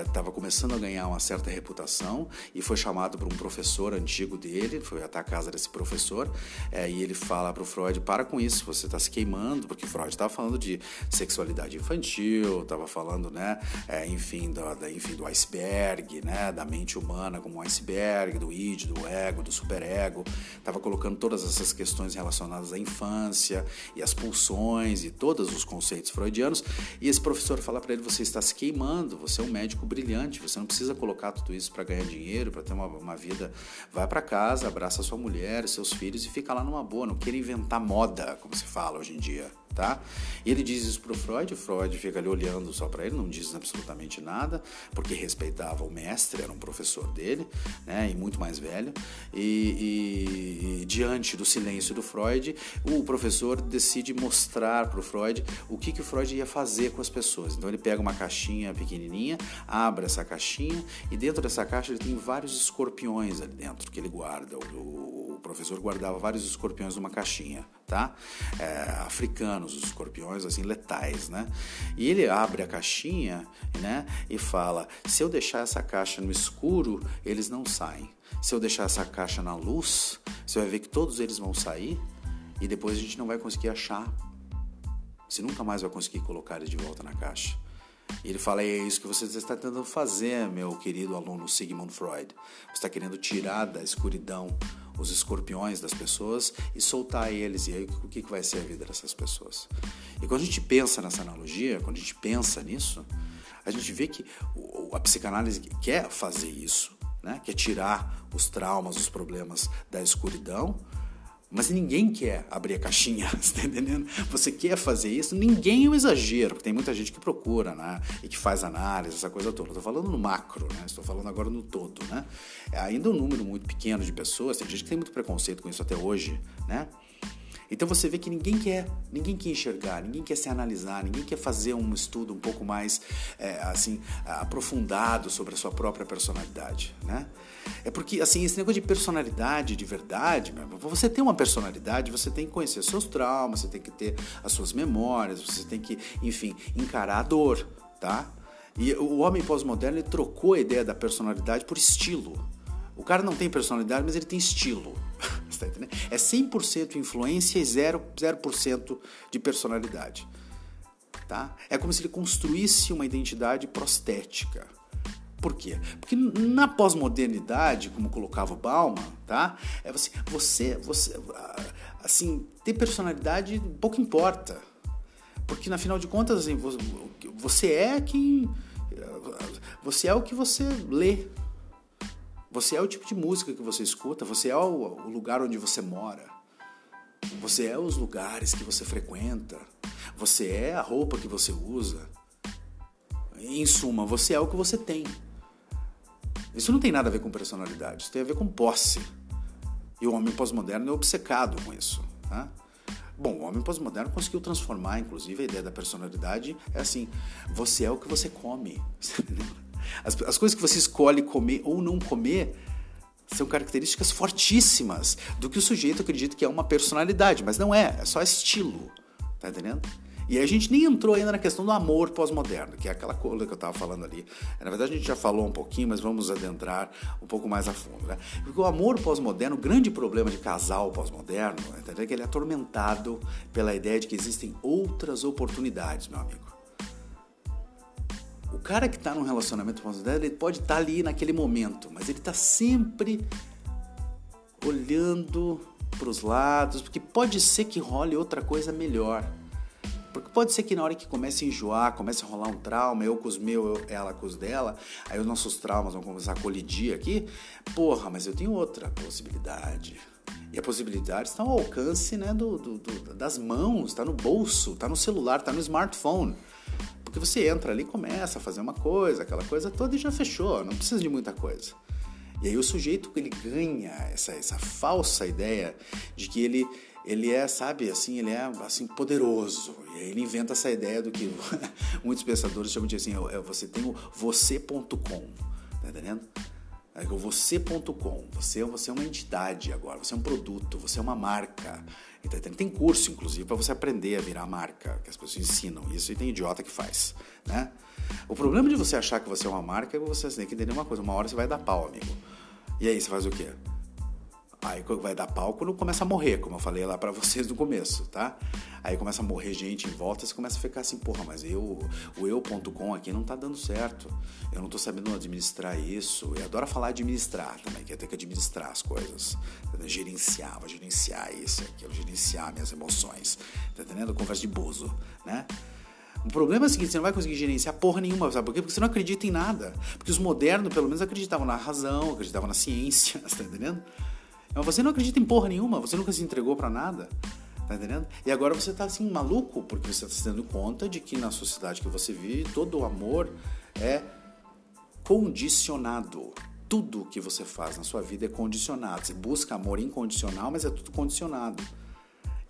A: estava é, começando a ganhar uma certa reputação e foi chamado por um professor antigo dele, foi até a casa desse professor, é, e ele fala para o Freud: para com isso, você está se queimando, porque Freud estava falando de sexualidade infantil, estava falando, né, é, enfim, do, da, enfim, do iceberg, né, da mente humana como um iceberg, do id, do ego, do superego, estava colocando todas essas questões relacionadas à infância e às pulsões e todos os conceitos freudianos, e esse professor fala para ele: você está se queimando, você é um médico brilhante, você não precisa colocar tudo isso para ganhar dinheiro, para ter uma, uma, vida. Vai para casa, abraça sua mulher, seus filhos e fica lá numa boa. Não queira inventar moda, como se fala hoje em dia tá? E ele diz isso Freud, o Freud fica ali olhando só para ele, não diz absolutamente nada, porque respeitava o mestre, era um professor dele, né, e muito mais velho. E, e, e diante do silêncio do Freud, o professor decide mostrar pro Freud o que que o Freud ia fazer com as pessoas. Então ele pega uma caixinha pequenininha, abre essa caixinha e dentro dessa caixa ele tem vários escorpiões ali dentro que ele guarda. O, o professor guardava vários escorpiões numa caixinha, tá? É, africanos, os escorpiões assim letais, né? E ele abre a caixinha, né? E fala: se eu deixar essa caixa no escuro, eles não saem. Se eu deixar essa caixa na luz, você vai ver que todos eles vão sair e depois a gente não vai conseguir achar. Você nunca mais vai conseguir colocar eles de volta na caixa. E ele fala: é isso que você está tentando fazer, meu querido aluno Sigmund Freud. Você está querendo tirar da escuridão os escorpiões das pessoas e soltar eles. E aí, o que vai ser a vida dessas pessoas? E quando a gente pensa nessa analogia, quando a gente pensa nisso, a gente vê que a psicanálise quer fazer isso, né? quer tirar os traumas, os problemas da escuridão mas ninguém quer abrir a caixinha, você tá entendendo? Você quer fazer isso, ninguém é um exagero, porque tem muita gente que procura, né? E que faz análise, essa coisa toda. Estou falando no macro, né? Estou falando agora no todo, né? É ainda um número muito pequeno de pessoas, tem gente que tem muito preconceito com isso até hoje, né? Então você vê que ninguém quer, ninguém quer enxergar, ninguém quer se analisar, ninguém quer fazer um estudo um pouco mais é, assim aprofundado sobre a sua própria personalidade, né? É porque assim esse negócio de personalidade de verdade, você tem uma personalidade, você tem que conhecer seus traumas, você tem que ter as suas memórias, você tem que, enfim, encarar a dor, tá? E o homem pós-moderno trocou a ideia da personalidade por estilo. O cara não tem personalidade, mas ele tem estilo. tá É 100% influência e 0%, 0 de personalidade. Tá? É como se ele construísse uma identidade prostética. Por quê? Porque na pós-modernidade, como colocava o Bauman, tá? É você, você, você, assim, ter personalidade pouco importa. Porque, na final de contas, assim, você é quem... Você é o que você lê. Você é o tipo de música que você escuta, você é o, lugar onde você mora. Você é os lugares que você frequenta. Você é a roupa que você usa. Em suma, você é o que você tem. Isso não tem nada a ver com personalidade, isso tem a ver com posse. E o homem pós-moderno é obcecado com isso. Tá? Bom, o homem pós-moderno conseguiu transformar, inclusive, a ideia da personalidade é assim: você é o que você come. As, as coisas que você escolhe comer ou não comer são características fortíssimas do que o sujeito acredita que é uma personalidade, mas não é, é só estilo. Tá entendendo? E a gente nem entrou ainda na questão do amor pós-moderno, que é aquela coisa que eu estava falando ali. Na verdade, a gente já falou um pouquinho, mas vamos adentrar um pouco mais a fundo. Né? Porque o amor pós-moderno, o grande problema de casal pós-moderno, é que ele é atormentado pela ideia de que existem outras oportunidades, meu amigo. O cara que está num relacionamento pós-moderno, ele pode estar tá ali naquele momento, mas ele está sempre olhando para os lados, porque pode ser que role outra coisa melhor. Porque pode ser que na hora que comece a enjoar, comece a rolar um trauma, eu com os meus, ela com os dela, aí os nossos traumas vão começar a colidir aqui. Porra, mas eu tenho outra possibilidade. E a possibilidade está ao alcance né, do, do, do das mãos, está no bolso, está no celular, está no smartphone. Porque você entra ali começa a fazer uma coisa, aquela coisa toda e já fechou, não precisa de muita coisa. E aí o sujeito ele ganha essa, essa falsa ideia de que ele ele é, sabe, assim, ele é assim poderoso. E aí ele inventa essa ideia do que muitos pensadores chamam de assim, é, é você tem o você.com, tá entendendo? É o você.com, você, você é uma entidade agora, você é um produto, você é uma marca. Então, tem curso, inclusive, para você aprender a virar marca, que as pessoas ensinam isso e tem idiota que faz, né? O problema de você achar que você é uma marca é que você tem que entender uma coisa, uma hora você vai dar pau, amigo. E aí você faz o quê? Aí vai dar pau quando começa a morrer, como eu falei lá para vocês no começo, tá? Aí começa a morrer gente em volta, você começa a ficar assim, porra, mas eu, o eu.com aqui não tá dando certo. Eu não tô sabendo administrar isso. Eu adoro falar administrar também, que é ter que administrar as coisas. Gerenciar, vou gerenciar isso, aquilo, gerenciar minhas emoções. Tá entendendo? Conversa de bozo, né? O problema é o seguinte, você não vai conseguir gerenciar porra nenhuma, sabe por quê? Porque você não acredita em nada. Porque os modernos, pelo menos, acreditavam na razão, acreditavam na ciência, tá entendendo? Mas você não acredita em porra nenhuma, você nunca se entregou para nada. Tá entendendo? E agora você tá assim maluco, porque você tá se dando conta de que na sociedade que você vive, todo o amor é condicionado. Tudo que você faz na sua vida é condicionado. Você busca amor incondicional, mas é tudo condicionado.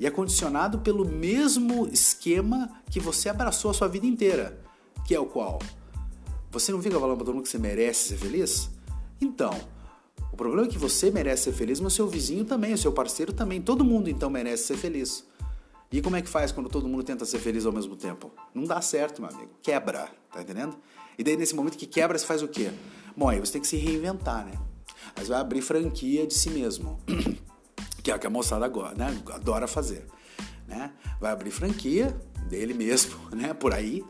A: E é condicionado pelo mesmo esquema que você abraçou a sua vida inteira, que é o qual? Você não fica falando para todo mundo que você merece ser feliz? Então, problema é que você merece ser feliz, mas o seu vizinho também, o seu parceiro também. Todo mundo então merece ser feliz. E como é que faz quando todo mundo tenta ser feliz ao mesmo tempo? Não dá certo, meu amigo. Quebra, tá entendendo? E daí nesse momento que quebra, você faz o quê? Bom, aí você tem que se reinventar, né? Aí você vai abrir franquia de si mesmo. que é o que a moçada agora, né? adora fazer. Né? Vai abrir franquia dele mesmo, né? Por aí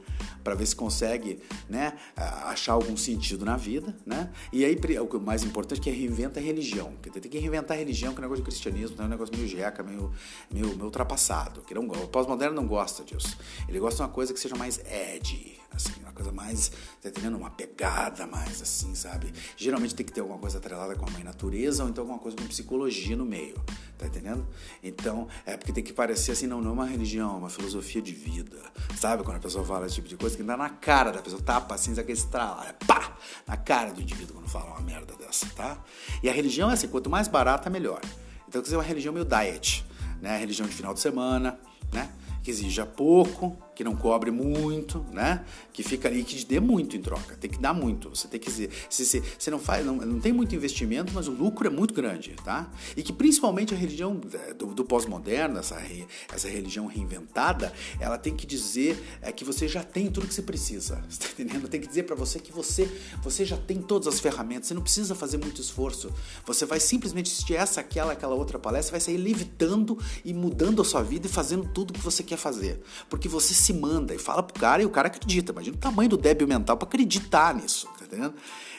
A: para ver se consegue né, achar algum sentido na vida. Né? E aí, o mais importante é que reinventa a religião. Tem que reinventar a religião, que é um negócio de cristianismo, é um negócio meio jeca, meio, meio, meio ultrapassado. Que não, o pós-moderno não gosta disso. Ele gosta de uma coisa que seja mais edgy, assim, uma coisa mais, tá entendendo? Uma pegada mais assim, sabe? Geralmente tem que ter alguma coisa atrelada com a mãe natureza ou então alguma coisa com psicologia no meio, tá entendendo? Então, é porque tem que parecer assim, não, não é uma religião, é uma filosofia de vida, sabe? Quando a pessoa fala esse tipo de coisa, que dá na cara da pessoa, tapa assim, aquele estrala, é pá, na cara do indivíduo quando fala uma merda dessa, tá? E a religião é assim, quanto mais barata, melhor. Então, quer dizer, uma religião meio diet, né? Religião de final de semana, né? Que exija pouco, que não cobre muito, né? Que fica ali, que te dê muito em troca. Tem que dar muito. Você tem que dizer, se, se, você não faz, não, não tem muito investimento, mas o lucro é muito grande, tá? E que principalmente a religião é, do, do pós-moderno, essa, re, essa religião reinventada, ela tem que dizer é, que você já tem tudo que você precisa. Você tá entendendo? Tem que dizer para você que você, você já tem todas as ferramentas. Você não precisa fazer muito esforço. Você vai simplesmente assistir essa, aquela, aquela outra palestra, vai sair levitando e mudando a sua vida e fazendo tudo que você quer fazer, porque você se se manda e fala pro cara e o cara acredita. Imagina o tamanho do débil mental para acreditar nisso, tá entendendo?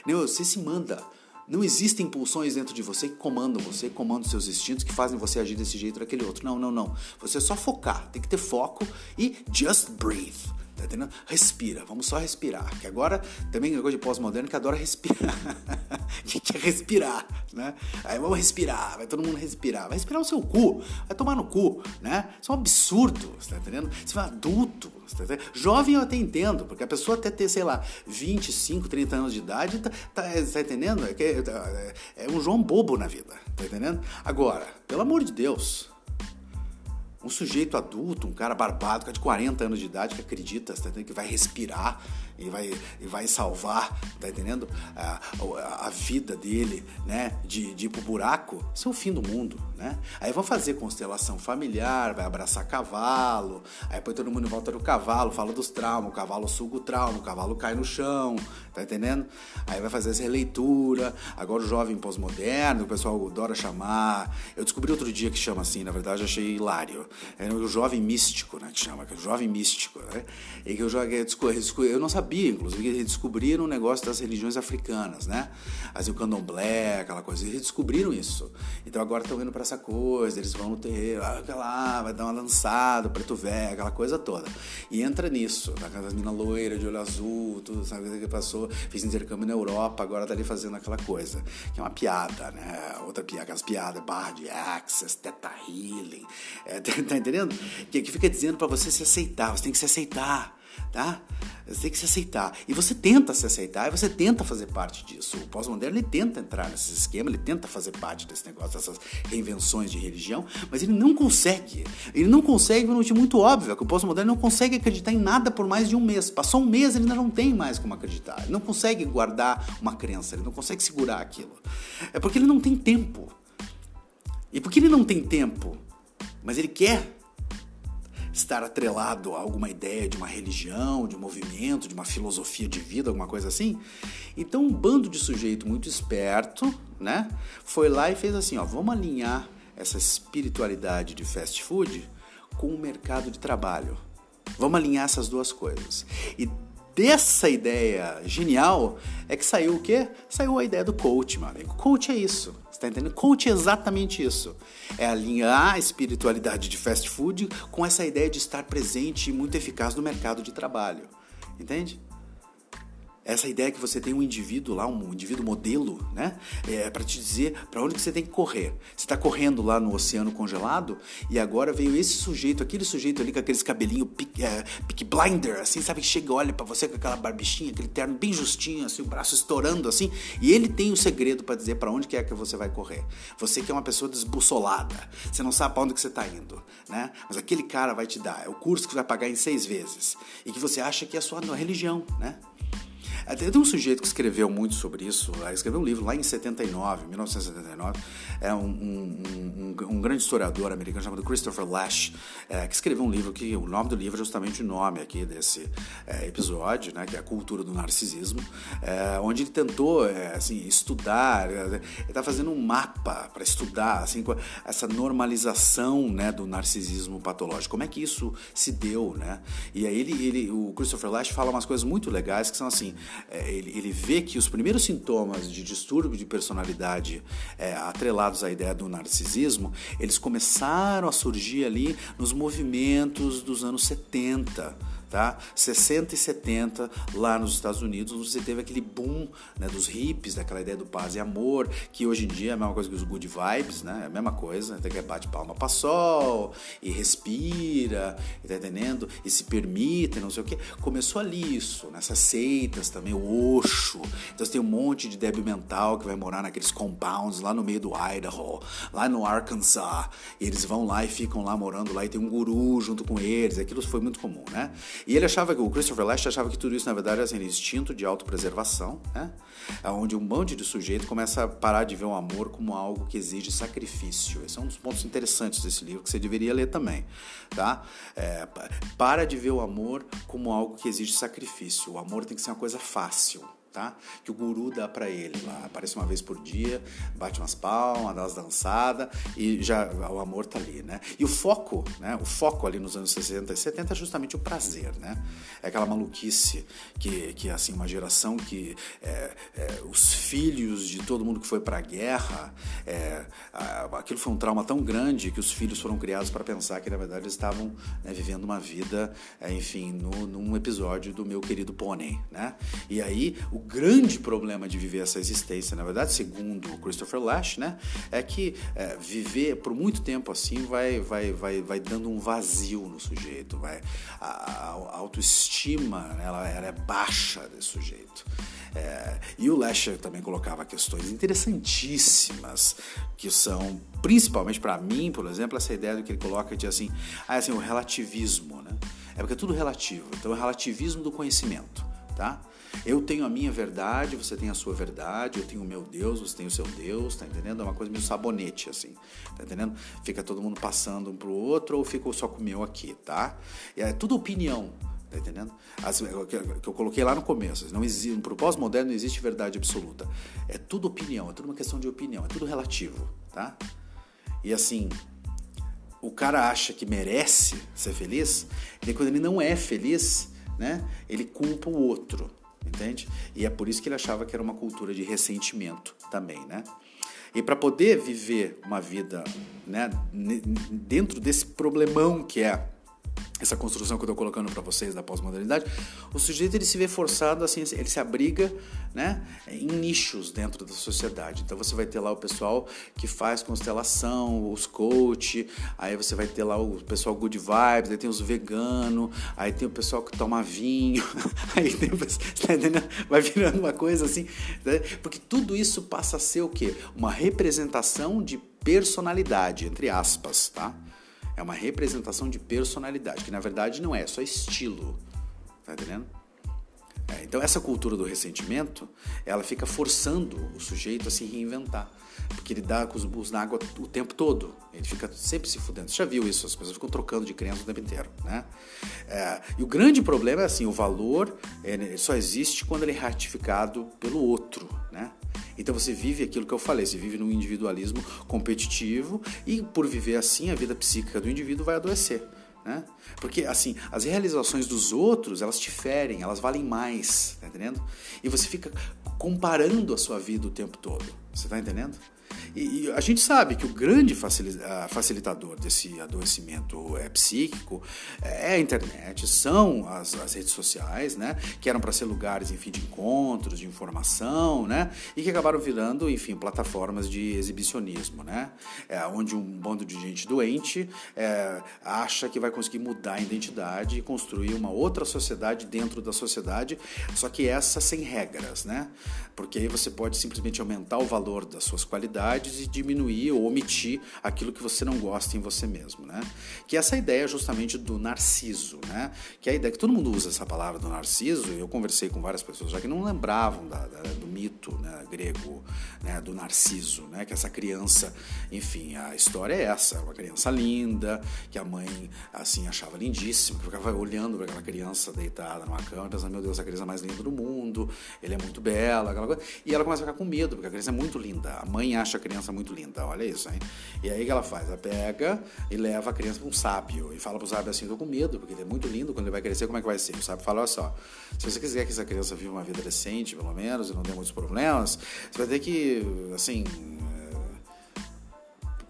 A: Você se manda. Não existem impulsões dentro de você que comandam você, comandam seus instintos, que fazem você agir desse jeito ou daquele outro. Não, não, não. Você é só focar, tem que ter foco e just breathe. Tá entendendo? Respira, vamos só respirar. Que agora também é coisa de pós-moderno que adora respirar. que quer respirar, né? Aí vamos respirar, vai todo mundo respirar. Vai respirar o seu cu, vai tomar no cu, né? Isso é um absurdo, você tá entendendo? Você é um adulto, tá entendendo? Jovem eu até entendo, porque a pessoa até ter, sei lá, 25, 30 anos de idade, tá, tá, tá entendendo? É, é, é um João bobo na vida, tá entendendo? Agora, pelo amor de Deus, um sujeito adulto, um cara barbado, cara de 40 anos de idade que acredita, tá que vai respirar e vai, e vai salvar, tá entendendo? A, a, a, vida dele, né? De, de ir pro buraco, isso é o fim do mundo, né? Aí vão fazer constelação familiar, vai abraçar cavalo, aí põe todo mundo volta do cavalo, fala dos traumas, o cavalo suga o trauma, o cavalo cai no chão, tá entendendo? Aí vai fazer essa releitura, agora o jovem pós-moderno, o pessoal adora chamar. Eu descobri outro dia que chama assim, na verdade eu achei hilário. É o jovem místico, né? Que chama, que é o jovem místico, né? E que eu, joguei, eu não sabia sabia, inclusive, que eles descobriram o negócio das religiões africanas, né? Assim, o candomblé, aquela coisa. Eles descobriram isso. Então agora estão indo para essa coisa, eles vão no terreiro, ah, lá, vai dar uma lançada, preto velho, aquela coisa toda. E entra nisso, na casa das minas loiras, de olho azul, tudo, sabe que passou? Fiz intercâmbio na Europa, agora tá ali fazendo aquela coisa. Que é uma piada, né? Outra piada, aquelas piadas, barra de access, teta healing. É, tá entendendo? Que, que fica dizendo para você se aceitar, você tem que se aceitar tá? Você tem que se aceitar. E você tenta se aceitar e você tenta fazer parte disso. O pós-moderno ele tenta entrar nesse esquema, ele tenta fazer parte desse negócio, dessas reinvenções de religião, mas ele não consegue. Ele não consegue por um motivo muito óbvio, é que o pós-moderno não consegue acreditar em nada por mais de um mês. Passou um mês, ele ainda não tem mais como acreditar. Ele não consegue guardar uma crença, ele não consegue segurar aquilo. É porque ele não tem tempo. E porque ele não tem tempo, mas ele quer estar atrelado a alguma ideia de uma religião, de um movimento, de uma filosofia de vida, alguma coisa assim. Então, um bando de sujeito muito esperto, né, foi lá e fez assim, ó, vamos alinhar essa espiritualidade de fast food com o mercado de trabalho. Vamos alinhar essas duas coisas. E dessa ideia genial é que saiu o quê? Saiu a ideia do coach, meu amigo. Coach é isso. Você tá entendendo? Coach é exatamente isso. É alinhar a espiritualidade de fast food com essa ideia de estar presente e muito eficaz no mercado de trabalho. Entende? Essa ideia que você tem um indivíduo lá, um indivíduo modelo, né? É para te dizer para onde que você tem que correr. Você está correndo lá no oceano congelado e agora veio esse sujeito, aquele sujeito ali com aqueles cabelinho pick, é, blinder, assim, sabe? Que chega, olha para você com aquela barbichinha, aquele terno bem justinho, assim, o braço estourando, assim, e ele tem o um segredo para dizer para onde que é que você vai correr. Você que é uma pessoa desbussolada, você não sabe para onde que você está indo, né? Mas aquele cara vai te dar, é o curso que você vai pagar em seis vezes e que você acha que é a sua religião, né? Tem um sujeito que escreveu muito sobre isso, escreveu um livro lá em 79, 1979, é um, um, um, um grande historiador americano chamado Christopher Lash, é, que escreveu um livro que o nome do livro é justamente o nome aqui desse é, episódio, né, que é a cultura do narcisismo, é, onde ele tentou é, assim, estudar, é, ele está fazendo um mapa para estudar assim, essa normalização né, do narcisismo patológico, como é que isso se deu, né? E aí ele, ele, o Christopher Lash fala umas coisas muito legais que são assim, é, ele, ele vê que os primeiros sintomas de distúrbio de personalidade é, atrelados à ideia do narcisismo, eles começaram a surgir ali nos movimentos dos anos 70 tá? 60 e 70 lá nos Estados Unidos, você teve aquele boom né, dos hippies, daquela ideia do paz e amor, que hoje em dia é a mesma coisa que os good vibes, né? É a mesma coisa, até que bate palma para sol e respira, tá entendendo? E se permite, não sei o que. Começou ali isso, nessas seitas também, o Osho. Então você tem um monte de débil mental que vai morar naqueles compounds lá no meio do Idaho, lá no Arkansas. E eles vão lá e ficam lá morando lá e tem um guru junto com eles. Aquilo foi muito comum, né? E ele achava que, o Christopher Lash achava que tudo isso, na verdade, era assim, instinto de autopreservação, né? É onde um monte de sujeito começa a parar de ver o amor como algo que exige sacrifício. Esse é um dos pontos interessantes desse livro que você deveria ler também, tá? É, para de ver o amor como algo que exige sacrifício. O amor tem que ser uma coisa fácil. Tá? Que o guru dá para ele lá. Aparece uma vez por dia, bate umas palmas, dá umas dançadas e já o amor tá ali, né? E o foco, né? O foco ali nos anos 60 e 70 é justamente o prazer, né? É aquela maluquice que, que assim, uma geração que é, é, os filhos de todo mundo que foi para a guerra, é, aquilo foi um trauma tão grande que os filhos foram criados para pensar que na verdade eles estavam né, vivendo uma vida, é, enfim, no, num episódio do meu querido Pônei, né? E aí o o grande problema de viver essa existência, na verdade, segundo Christopher Lash, né, é que é, viver por muito tempo assim vai, vai, vai, vai dando um vazio no sujeito, vai, a, a autoestima né, ela, ela é baixa desse sujeito. É, e o Lasher também colocava questões interessantíssimas, que são, principalmente para mim, por exemplo, essa ideia do que ele coloca de assim, ah, assim, o relativismo, né? É porque é tudo relativo. Então, é o relativismo do conhecimento, tá? Eu tenho a minha verdade, você tem a sua verdade, eu tenho o meu Deus, você tem o seu Deus, tá entendendo? É uma coisa meio sabonete, assim, tá entendendo? Fica todo mundo passando um pro outro ou fica só com o meu aqui, tá? É tudo opinião, tá entendendo? As, que, que eu coloquei lá no começo, não existe, no pós-moderno não existe verdade absoluta. É tudo opinião, é tudo uma questão de opinião, é tudo relativo, tá? E assim, o cara acha que merece ser feliz, e quando ele não é feliz, né, ele culpa o outro entende? E é por isso que ele achava que era uma cultura de ressentimento também, né? E para poder viver uma vida né, dentro desse problemão que é essa construção que eu estou colocando para vocês da pós-modernidade, o sujeito ele se vê forçado assim, ele se abriga, né, em nichos dentro da sociedade. Então você vai ter lá o pessoal que faz constelação, os coach, aí você vai ter lá o pessoal good vibes, aí tem os veganos, aí tem o pessoal que toma vinho, aí tem tá vai virando uma coisa assim, né? porque tudo isso passa a ser o quê? Uma representação de personalidade, entre aspas, tá? É uma representação de personalidade, que na verdade não é, é só estilo. Tá entendendo? É, então essa cultura do ressentimento, ela fica forçando o sujeito a se reinventar. Porque ele dá com os burros na água o tempo todo. Ele fica sempre se fudendo. Você já viu isso? As pessoas ficam trocando de criança o tempo inteiro. Né? É, e o grande problema é assim, o valor é, só existe quando ele é ratificado pelo outro. Né? Então você vive aquilo que eu falei, você vive num individualismo competitivo e por viver assim a vida psíquica do indivíduo vai adoecer. Né? Porque assim, as realizações dos outros, elas te ferem, elas valem mais, tá entendendo? E você fica comparando a sua vida o tempo todo. Você tá entendendo? E, e, a gente sabe que o grande facilitador desse adoecimento é, psíquico é a internet, são as, as redes sociais, né? Que eram para ser lugares, enfim, de encontros, de informação, né? E que acabaram virando, enfim, plataformas de exibicionismo, né? É, onde um bando de gente doente é, acha que vai conseguir mudar a identidade e construir uma outra sociedade dentro da sociedade, só que essa sem regras, né? Porque aí você pode simplesmente aumentar o valor das suas qualidades e diminuir ou omitir aquilo que você não gosta em você mesmo, né? Que essa ideia justamente do narciso, né? Que é a ideia que todo mundo usa essa palavra do narciso, eu conversei com várias pessoas já que não lembravam da, da, do mito né, grego, né, do narciso, né? Que essa criança, enfim, a história é essa, uma criança linda, que a mãe, assim, achava lindíssima, ficava olhando para aquela criança deitada numa cama, pensando, meu Deus, a criança mais linda do mundo, ele é muito bela, aquela coisa, e ela começa a ficar com medo, porque a criança é muito linda, a mãe acha a criança muito linda, olha isso, hein? E aí o que ela faz? Ela pega e leva a criança para um sábio e fala para o sábio assim: tô com medo, porque ele é muito lindo, quando ele vai crescer, como é que vai ser? O sábio fala: olha só, se você quiser que essa criança viva uma vida decente, pelo menos, e não tenha muitos problemas, você vai ter que, assim,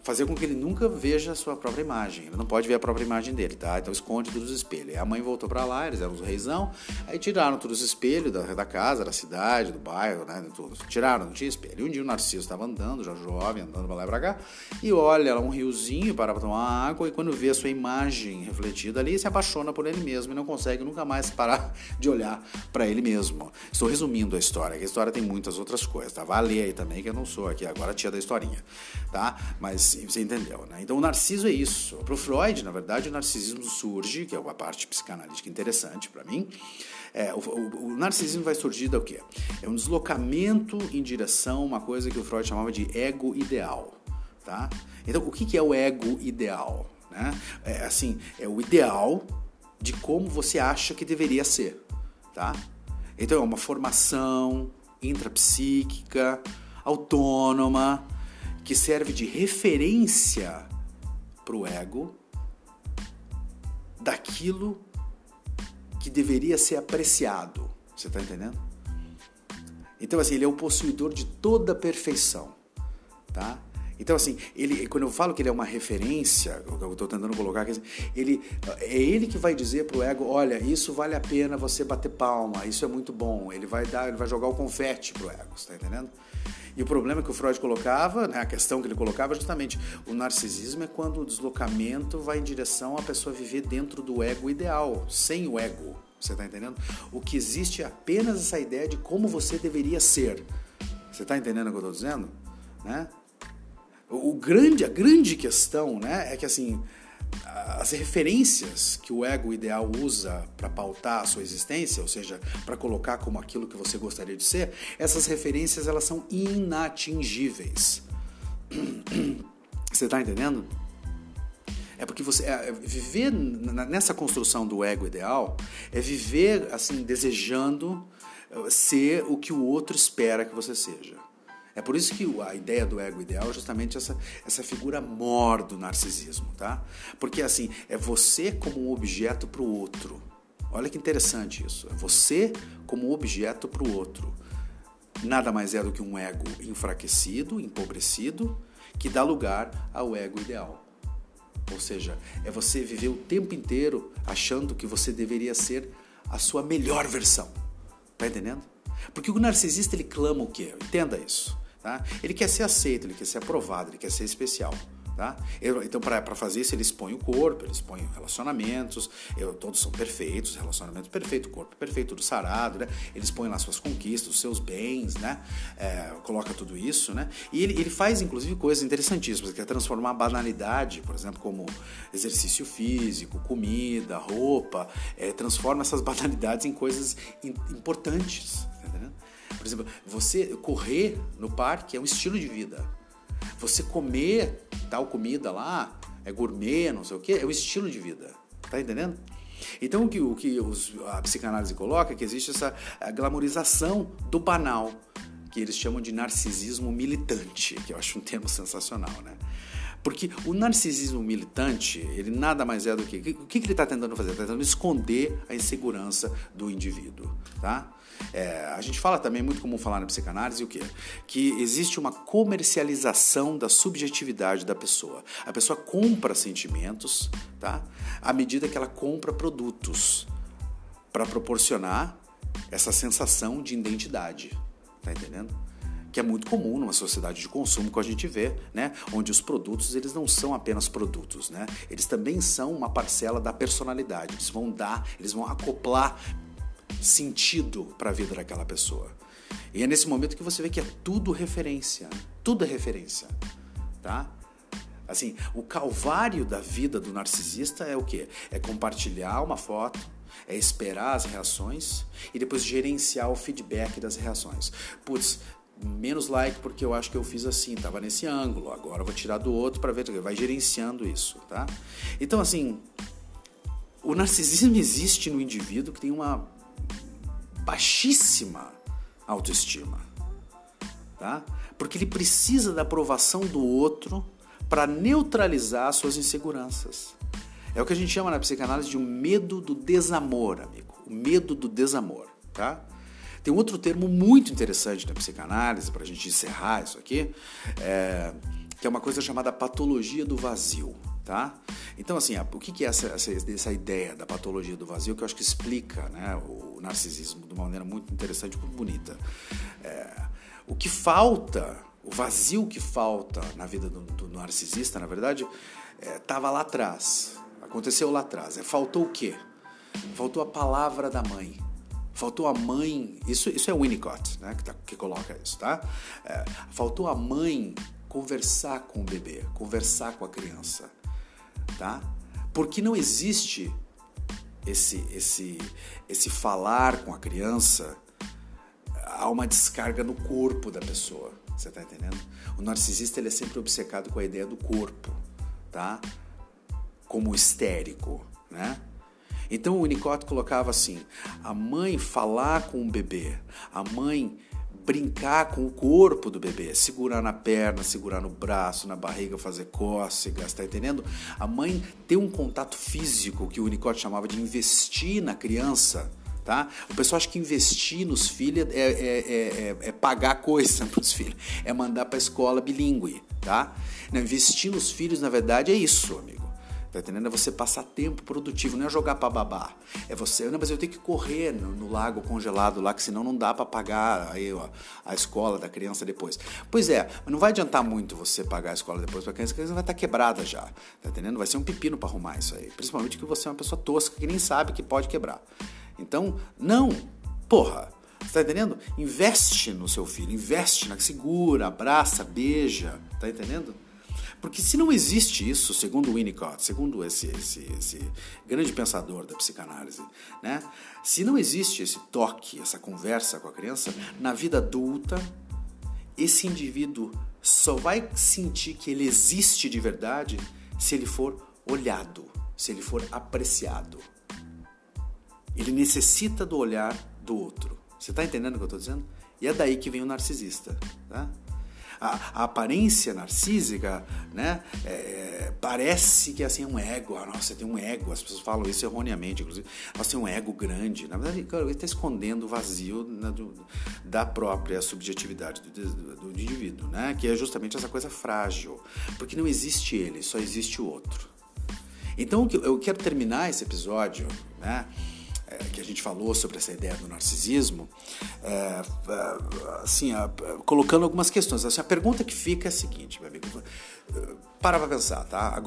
A: fazer com que ele nunca veja a sua própria imagem. Ele não pode ver a própria imagem dele, tá? Então esconde todos os espelhos. Aí a mãe voltou para lá, eles eram os reizão, aí tiraram todos os espelhos da, da casa, da cidade, do bairro, né? Tudo. Tiraram, não tinha espelho. E um dia o Narciso estava andando, já jovem, andando para lá e pra cá, e olha lá um riozinho, para pra tomar água, e quando vê a sua imagem refletida ali, se apaixona por ele mesmo e não consegue nunca mais parar de olhar para ele mesmo. Estou resumindo a história, que a história tem muitas outras coisas, tá? Vale aí também, que eu não sou aqui agora tia da historinha, tá? Mas você entendeu, né? Então o narciso é isso. Para o Freud, na verdade, o narcisismo surge, que é uma parte psicanalítica interessante para mim. É, o, o, o, narcisismo vai surgir da o quê? É um deslocamento em direção a uma coisa que o Freud chamava de ego ideal, tá? Então o que, que é o ego ideal? Né? É assim, é o ideal de como você acha que deveria ser, tá? Então é uma formação intrapsíquica, autônoma, que serve de referência para o ego daquilo que deveria ser apreciado. Você está entendendo? Então, assim, ele é o possuidor de toda a perfeição, tá? Então, assim, ele, quando eu falo que ele é uma referência, eu estou tentando colocar aqui, ele, é ele que vai dizer para o ego, olha, isso vale a pena você bater palma, isso é muito bom. Ele vai dar, ele vai jogar o confete o ego, está entendendo? E o problema que o Freud colocava, né, a questão que ele colocava, justamente o narcisismo é quando o deslocamento vai em direção à pessoa viver dentro do ego ideal, sem o ego. Você está entendendo? O que existe é apenas essa ideia de como você deveria ser. Você está entendendo o que eu estou dizendo? Né? O grande, a grande questão né, é que assim as referências que o ego ideal usa para pautar a sua existência, ou seja, para colocar como aquilo que você gostaria de ser, essas referências elas são inatingíveis. Você está entendendo? É porque você é, viver nessa construção do ego ideal é viver assim desejando eh, ser o que o outro espera que você seja. É por isso que a ideia do ego ideal é justamente essa, essa figura mor do narcisismo, tá? Porque assim, é você como um objeto para o outro. Olha que interessante isso. É você como objeto para o outro. Nada mais é do que um ego enfraquecido, empobrecido, que dá lugar ao ego ideal. Ou seja, é você viver o tempo inteiro achando que você deveria ser a sua melhor versão. Tá entendendo? Porque o narcisista ele clama o quê? Entenda isso. Tá? Ele quer ser aceito, ele quer ser aprovado, ele quer ser especial. Tá? Então, para fazer isso, ele expõe o corpo, ele expõe relacionamentos, eu, todos são perfeitos, relacionamento perfeito, corpo perfeito, tudo sarado, né? Ele expõe lá suas conquistas, os seus bens, né? É, coloca tudo isso, né? E ele, ele faz, inclusive, coisas interessantíssimas, que é transformar a banalidade, por exemplo, como exercício físico, comida, roupa, é, transforma essas banalidades em coisas importantes? Por exemplo, você correr no parque é um estilo de vida. Você comer tal comida lá, é gourmet, não sei o que, é um estilo de vida. Tá entendendo? Então o que, o que os, a psicanálise coloca é que existe essa glamorização do banal, que eles chamam de narcisismo militante, que eu acho um termo sensacional, né? Porque o narcisismo militante, ele nada mais é do que. O que, que ele está tentando fazer? Está tentando esconder a insegurança do indivíduo. Tá? É, a gente fala também, muito comum falar na psicanálise, o quê? Que existe uma comercialização da subjetividade da pessoa. A pessoa compra sentimentos tá? à medida que ela compra produtos para proporcionar essa sensação de identidade. Tá entendendo? que é muito comum numa sociedade de consumo que a gente vê, né? onde os produtos eles não são apenas produtos, né? eles também são uma parcela da personalidade, eles vão dar, eles vão acoplar sentido para a vida daquela pessoa. E é nesse momento que você vê que é tudo referência, tudo é referência, tá? Assim, o calvário da vida do narcisista é o quê? É compartilhar uma foto, é esperar as reações e depois gerenciar o feedback das reações. Putz, menos like porque eu acho que eu fiz assim, tava nesse ângulo, agora vou tirar do outro para ver, vai gerenciando isso, tá? Então assim, o narcisismo existe no indivíduo que tem uma baixíssima autoestima, tá? Porque ele precisa da aprovação do outro para neutralizar suas inseguranças. É o que a gente chama na psicanálise de um medo do desamor, amigo. O medo do desamor, tá? Tem outro termo muito interessante na psicanálise, para a gente encerrar isso aqui, é, que é uma coisa chamada patologia do vazio. Tá? Então, assim, o que é essa, essa, essa, ideia da patologia do vazio que eu acho que explica né, o narcisismo de uma maneira muito interessante e muito bonita? É, o que falta, o vazio que falta na vida do, do narcisista, na verdade, estava é, lá atrás, aconteceu lá atrás. É, faltou o quê? Faltou a palavra da mãe. Faltou a mãe, isso, isso é Winnicott né, que, tá, que coloca isso, tá? É, faltou a mãe conversar com o bebê, conversar com a criança, tá? Porque não existe esse, esse, esse falar com a criança, há uma descarga no corpo da pessoa, você tá entendendo? O narcisista ele é sempre obcecado com a ideia do corpo, tá? Como histérico, né? Então o Winnicott colocava assim: a mãe falar com o bebê, a mãe brincar com o corpo do bebê, segurar na perna, segurar no braço, na barriga, fazer cócegas, tá entendendo? A mãe ter um contato físico que o Winnicott chamava de investir na criança. Tá? O pessoal acha que investir nos filhos é, é, é, é pagar coisa para os filhos, é mandar para a escola bilíngue. Tá? Investir nos filhos, na verdade, é isso, amigo. Tá entendendo? É você passar tempo produtivo, não é jogar para babar. É você, não, mas eu tenho que correr no, no lago congelado lá, que senão não dá para pagar aí, ó, a escola da criança depois. Pois é, mas não vai adiantar muito você pagar a escola depois para a criança, a criança vai estar tá quebrada já. Tá entendendo? Vai ser um pepino para arrumar isso aí. Principalmente que você é uma pessoa tosca que nem sabe que pode quebrar. Então, não, porra. Você tá entendendo? Investe no seu filho, investe na segura, abraça, beija, tá entendendo? Porque se não existe isso, segundo Winnicott, segundo esse, esse, esse grande pensador da psicanálise, né? se não existe esse toque, essa conversa com a criança, na vida adulta, esse indivíduo só vai sentir que ele existe de verdade se ele for olhado, se ele for apreciado. Ele necessita do olhar do outro. Você está entendendo o que eu estou dizendo? E é daí que vem o narcisista. Tá? A, a aparência narcísica, né? É, parece que assim é um ego. Ah, nossa, tem um ego. As pessoas falam isso erroneamente, inclusive. Nossa, tem um ego grande. Na verdade, cara, ele está escondendo o vazio né, do, da própria subjetividade do, do, do indivíduo, né? Que é justamente essa coisa frágil. Porque não existe ele, só existe o outro. Então, eu quero terminar esse episódio, né? É, que a gente falou sobre essa ideia do narcisismo, é, assim, colocando algumas questões. Assim, a pergunta que fica é a seguinte, meu amigo, para para pensar, tá?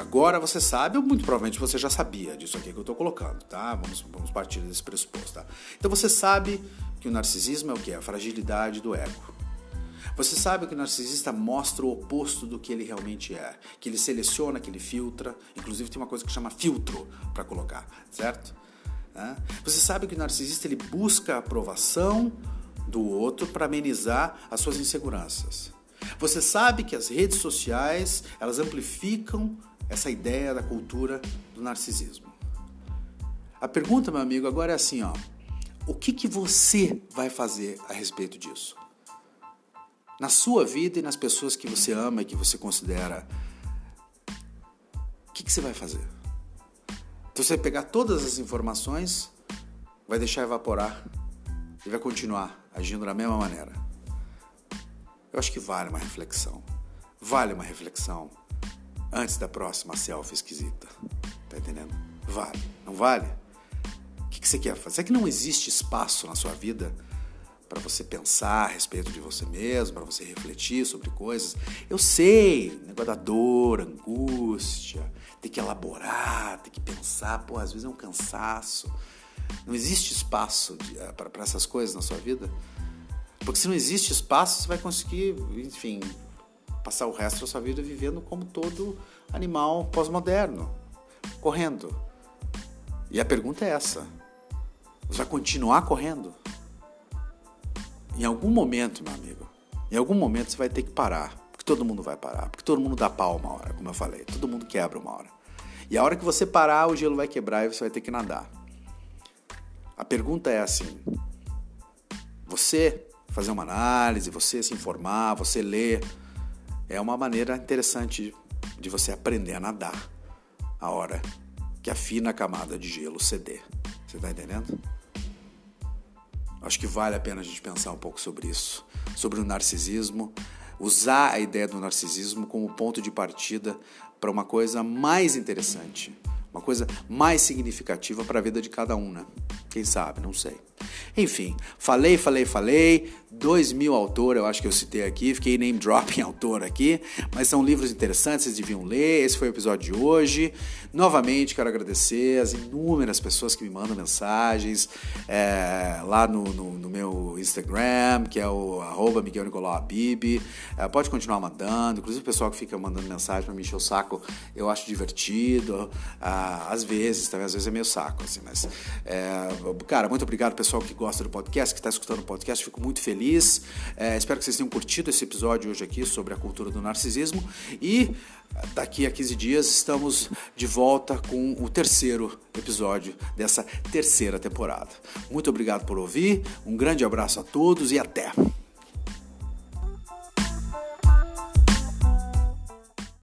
A: Agora você sabe, ou muito provavelmente você já sabia disso aqui que eu estou colocando, tá? Vamos, vamos partir desse pressuposto, tá? Então você sabe que o narcisismo é o que? A fragilidade do ego. Você sabe que o narcisista mostra o oposto do que ele realmente é, que ele seleciona, que ele filtra, inclusive tem uma coisa que chama filtro para colocar, certo? Né? Você sabe que o narcisista ele busca a aprovação do outro para amenizar as suas inseguranças. Você sabe que as redes sociais elas amplificam essa ideia da cultura do narcisismo. A pergunta, meu amigo, agora é assim, ó. O que, que você vai fazer a respeito disso? Na sua vida e nas pessoas que você ama e que você considera, o que, que você vai fazer? Então você pegar todas as informações, vai deixar evaporar e vai continuar agindo da mesma maneira. Eu acho que vale uma reflexão. Vale uma reflexão antes da próxima selfie esquisita. Tá entendendo? Vale. Não vale? O que, que você quer fazer? Será que não existe espaço na sua vida para você pensar a respeito de você mesmo, para você refletir sobre coisas? Eu sei, negócio da dor, angústia, ter que elaborar, ter que pensar, pô, às vezes é um cansaço. Não existe espaço eh, para essas coisas na sua vida. Porque se não existe espaço, você vai conseguir, enfim, passar o resto da sua vida vivendo como todo animal pós-moderno, correndo. E a pergunta é essa: você vai continuar correndo? Em algum momento, meu amigo, em algum momento você vai ter que parar todo mundo vai parar, porque todo mundo dá pau uma hora, como eu falei, todo mundo quebra uma hora. E a hora que você parar, o gelo vai quebrar e você vai ter que nadar. A pergunta é assim: você fazer uma análise, você se informar, você ler, é uma maneira interessante de você aprender a nadar a hora que a fina camada de gelo ceder. Você está entendendo? Acho que vale a pena a gente pensar um pouco sobre isso, sobre o narcisismo, usar a ideia do narcisismo como ponto de partida para uma coisa mais interessante, uma coisa mais significativa para a vida de cada um, né? Quem sabe, não sei. Enfim, falei, falei, falei. Dois mil autores, eu acho que eu citei aqui. Fiquei name dropping autor aqui. Mas são livros interessantes, vocês deviam ler. Esse foi o episódio de hoje. Novamente, quero agradecer as inúmeras pessoas que me mandam mensagens é, lá no, no, no, meu Instagram, que é o arroba Miguel Nicolau Abib. É, pode continuar mandando. Inclusive, o pessoal que fica mandando mensagem para me encher o saco, eu acho divertido. Ah, às vezes, também às vezes é meio saco, assim. Mas, é, cara, muito obrigado, pessoal que gosta do podcast, que está escutando o podcast. Fico muito feliz feliz. É, espero que vocês tenham curtido esse episódio hoje aqui sobre a cultura do narcisismo e daqui a 15 dias estamos de volta com o terceiro episódio dessa terceira temporada. Muito obrigado por ouvir, um grande abraço a todos e até!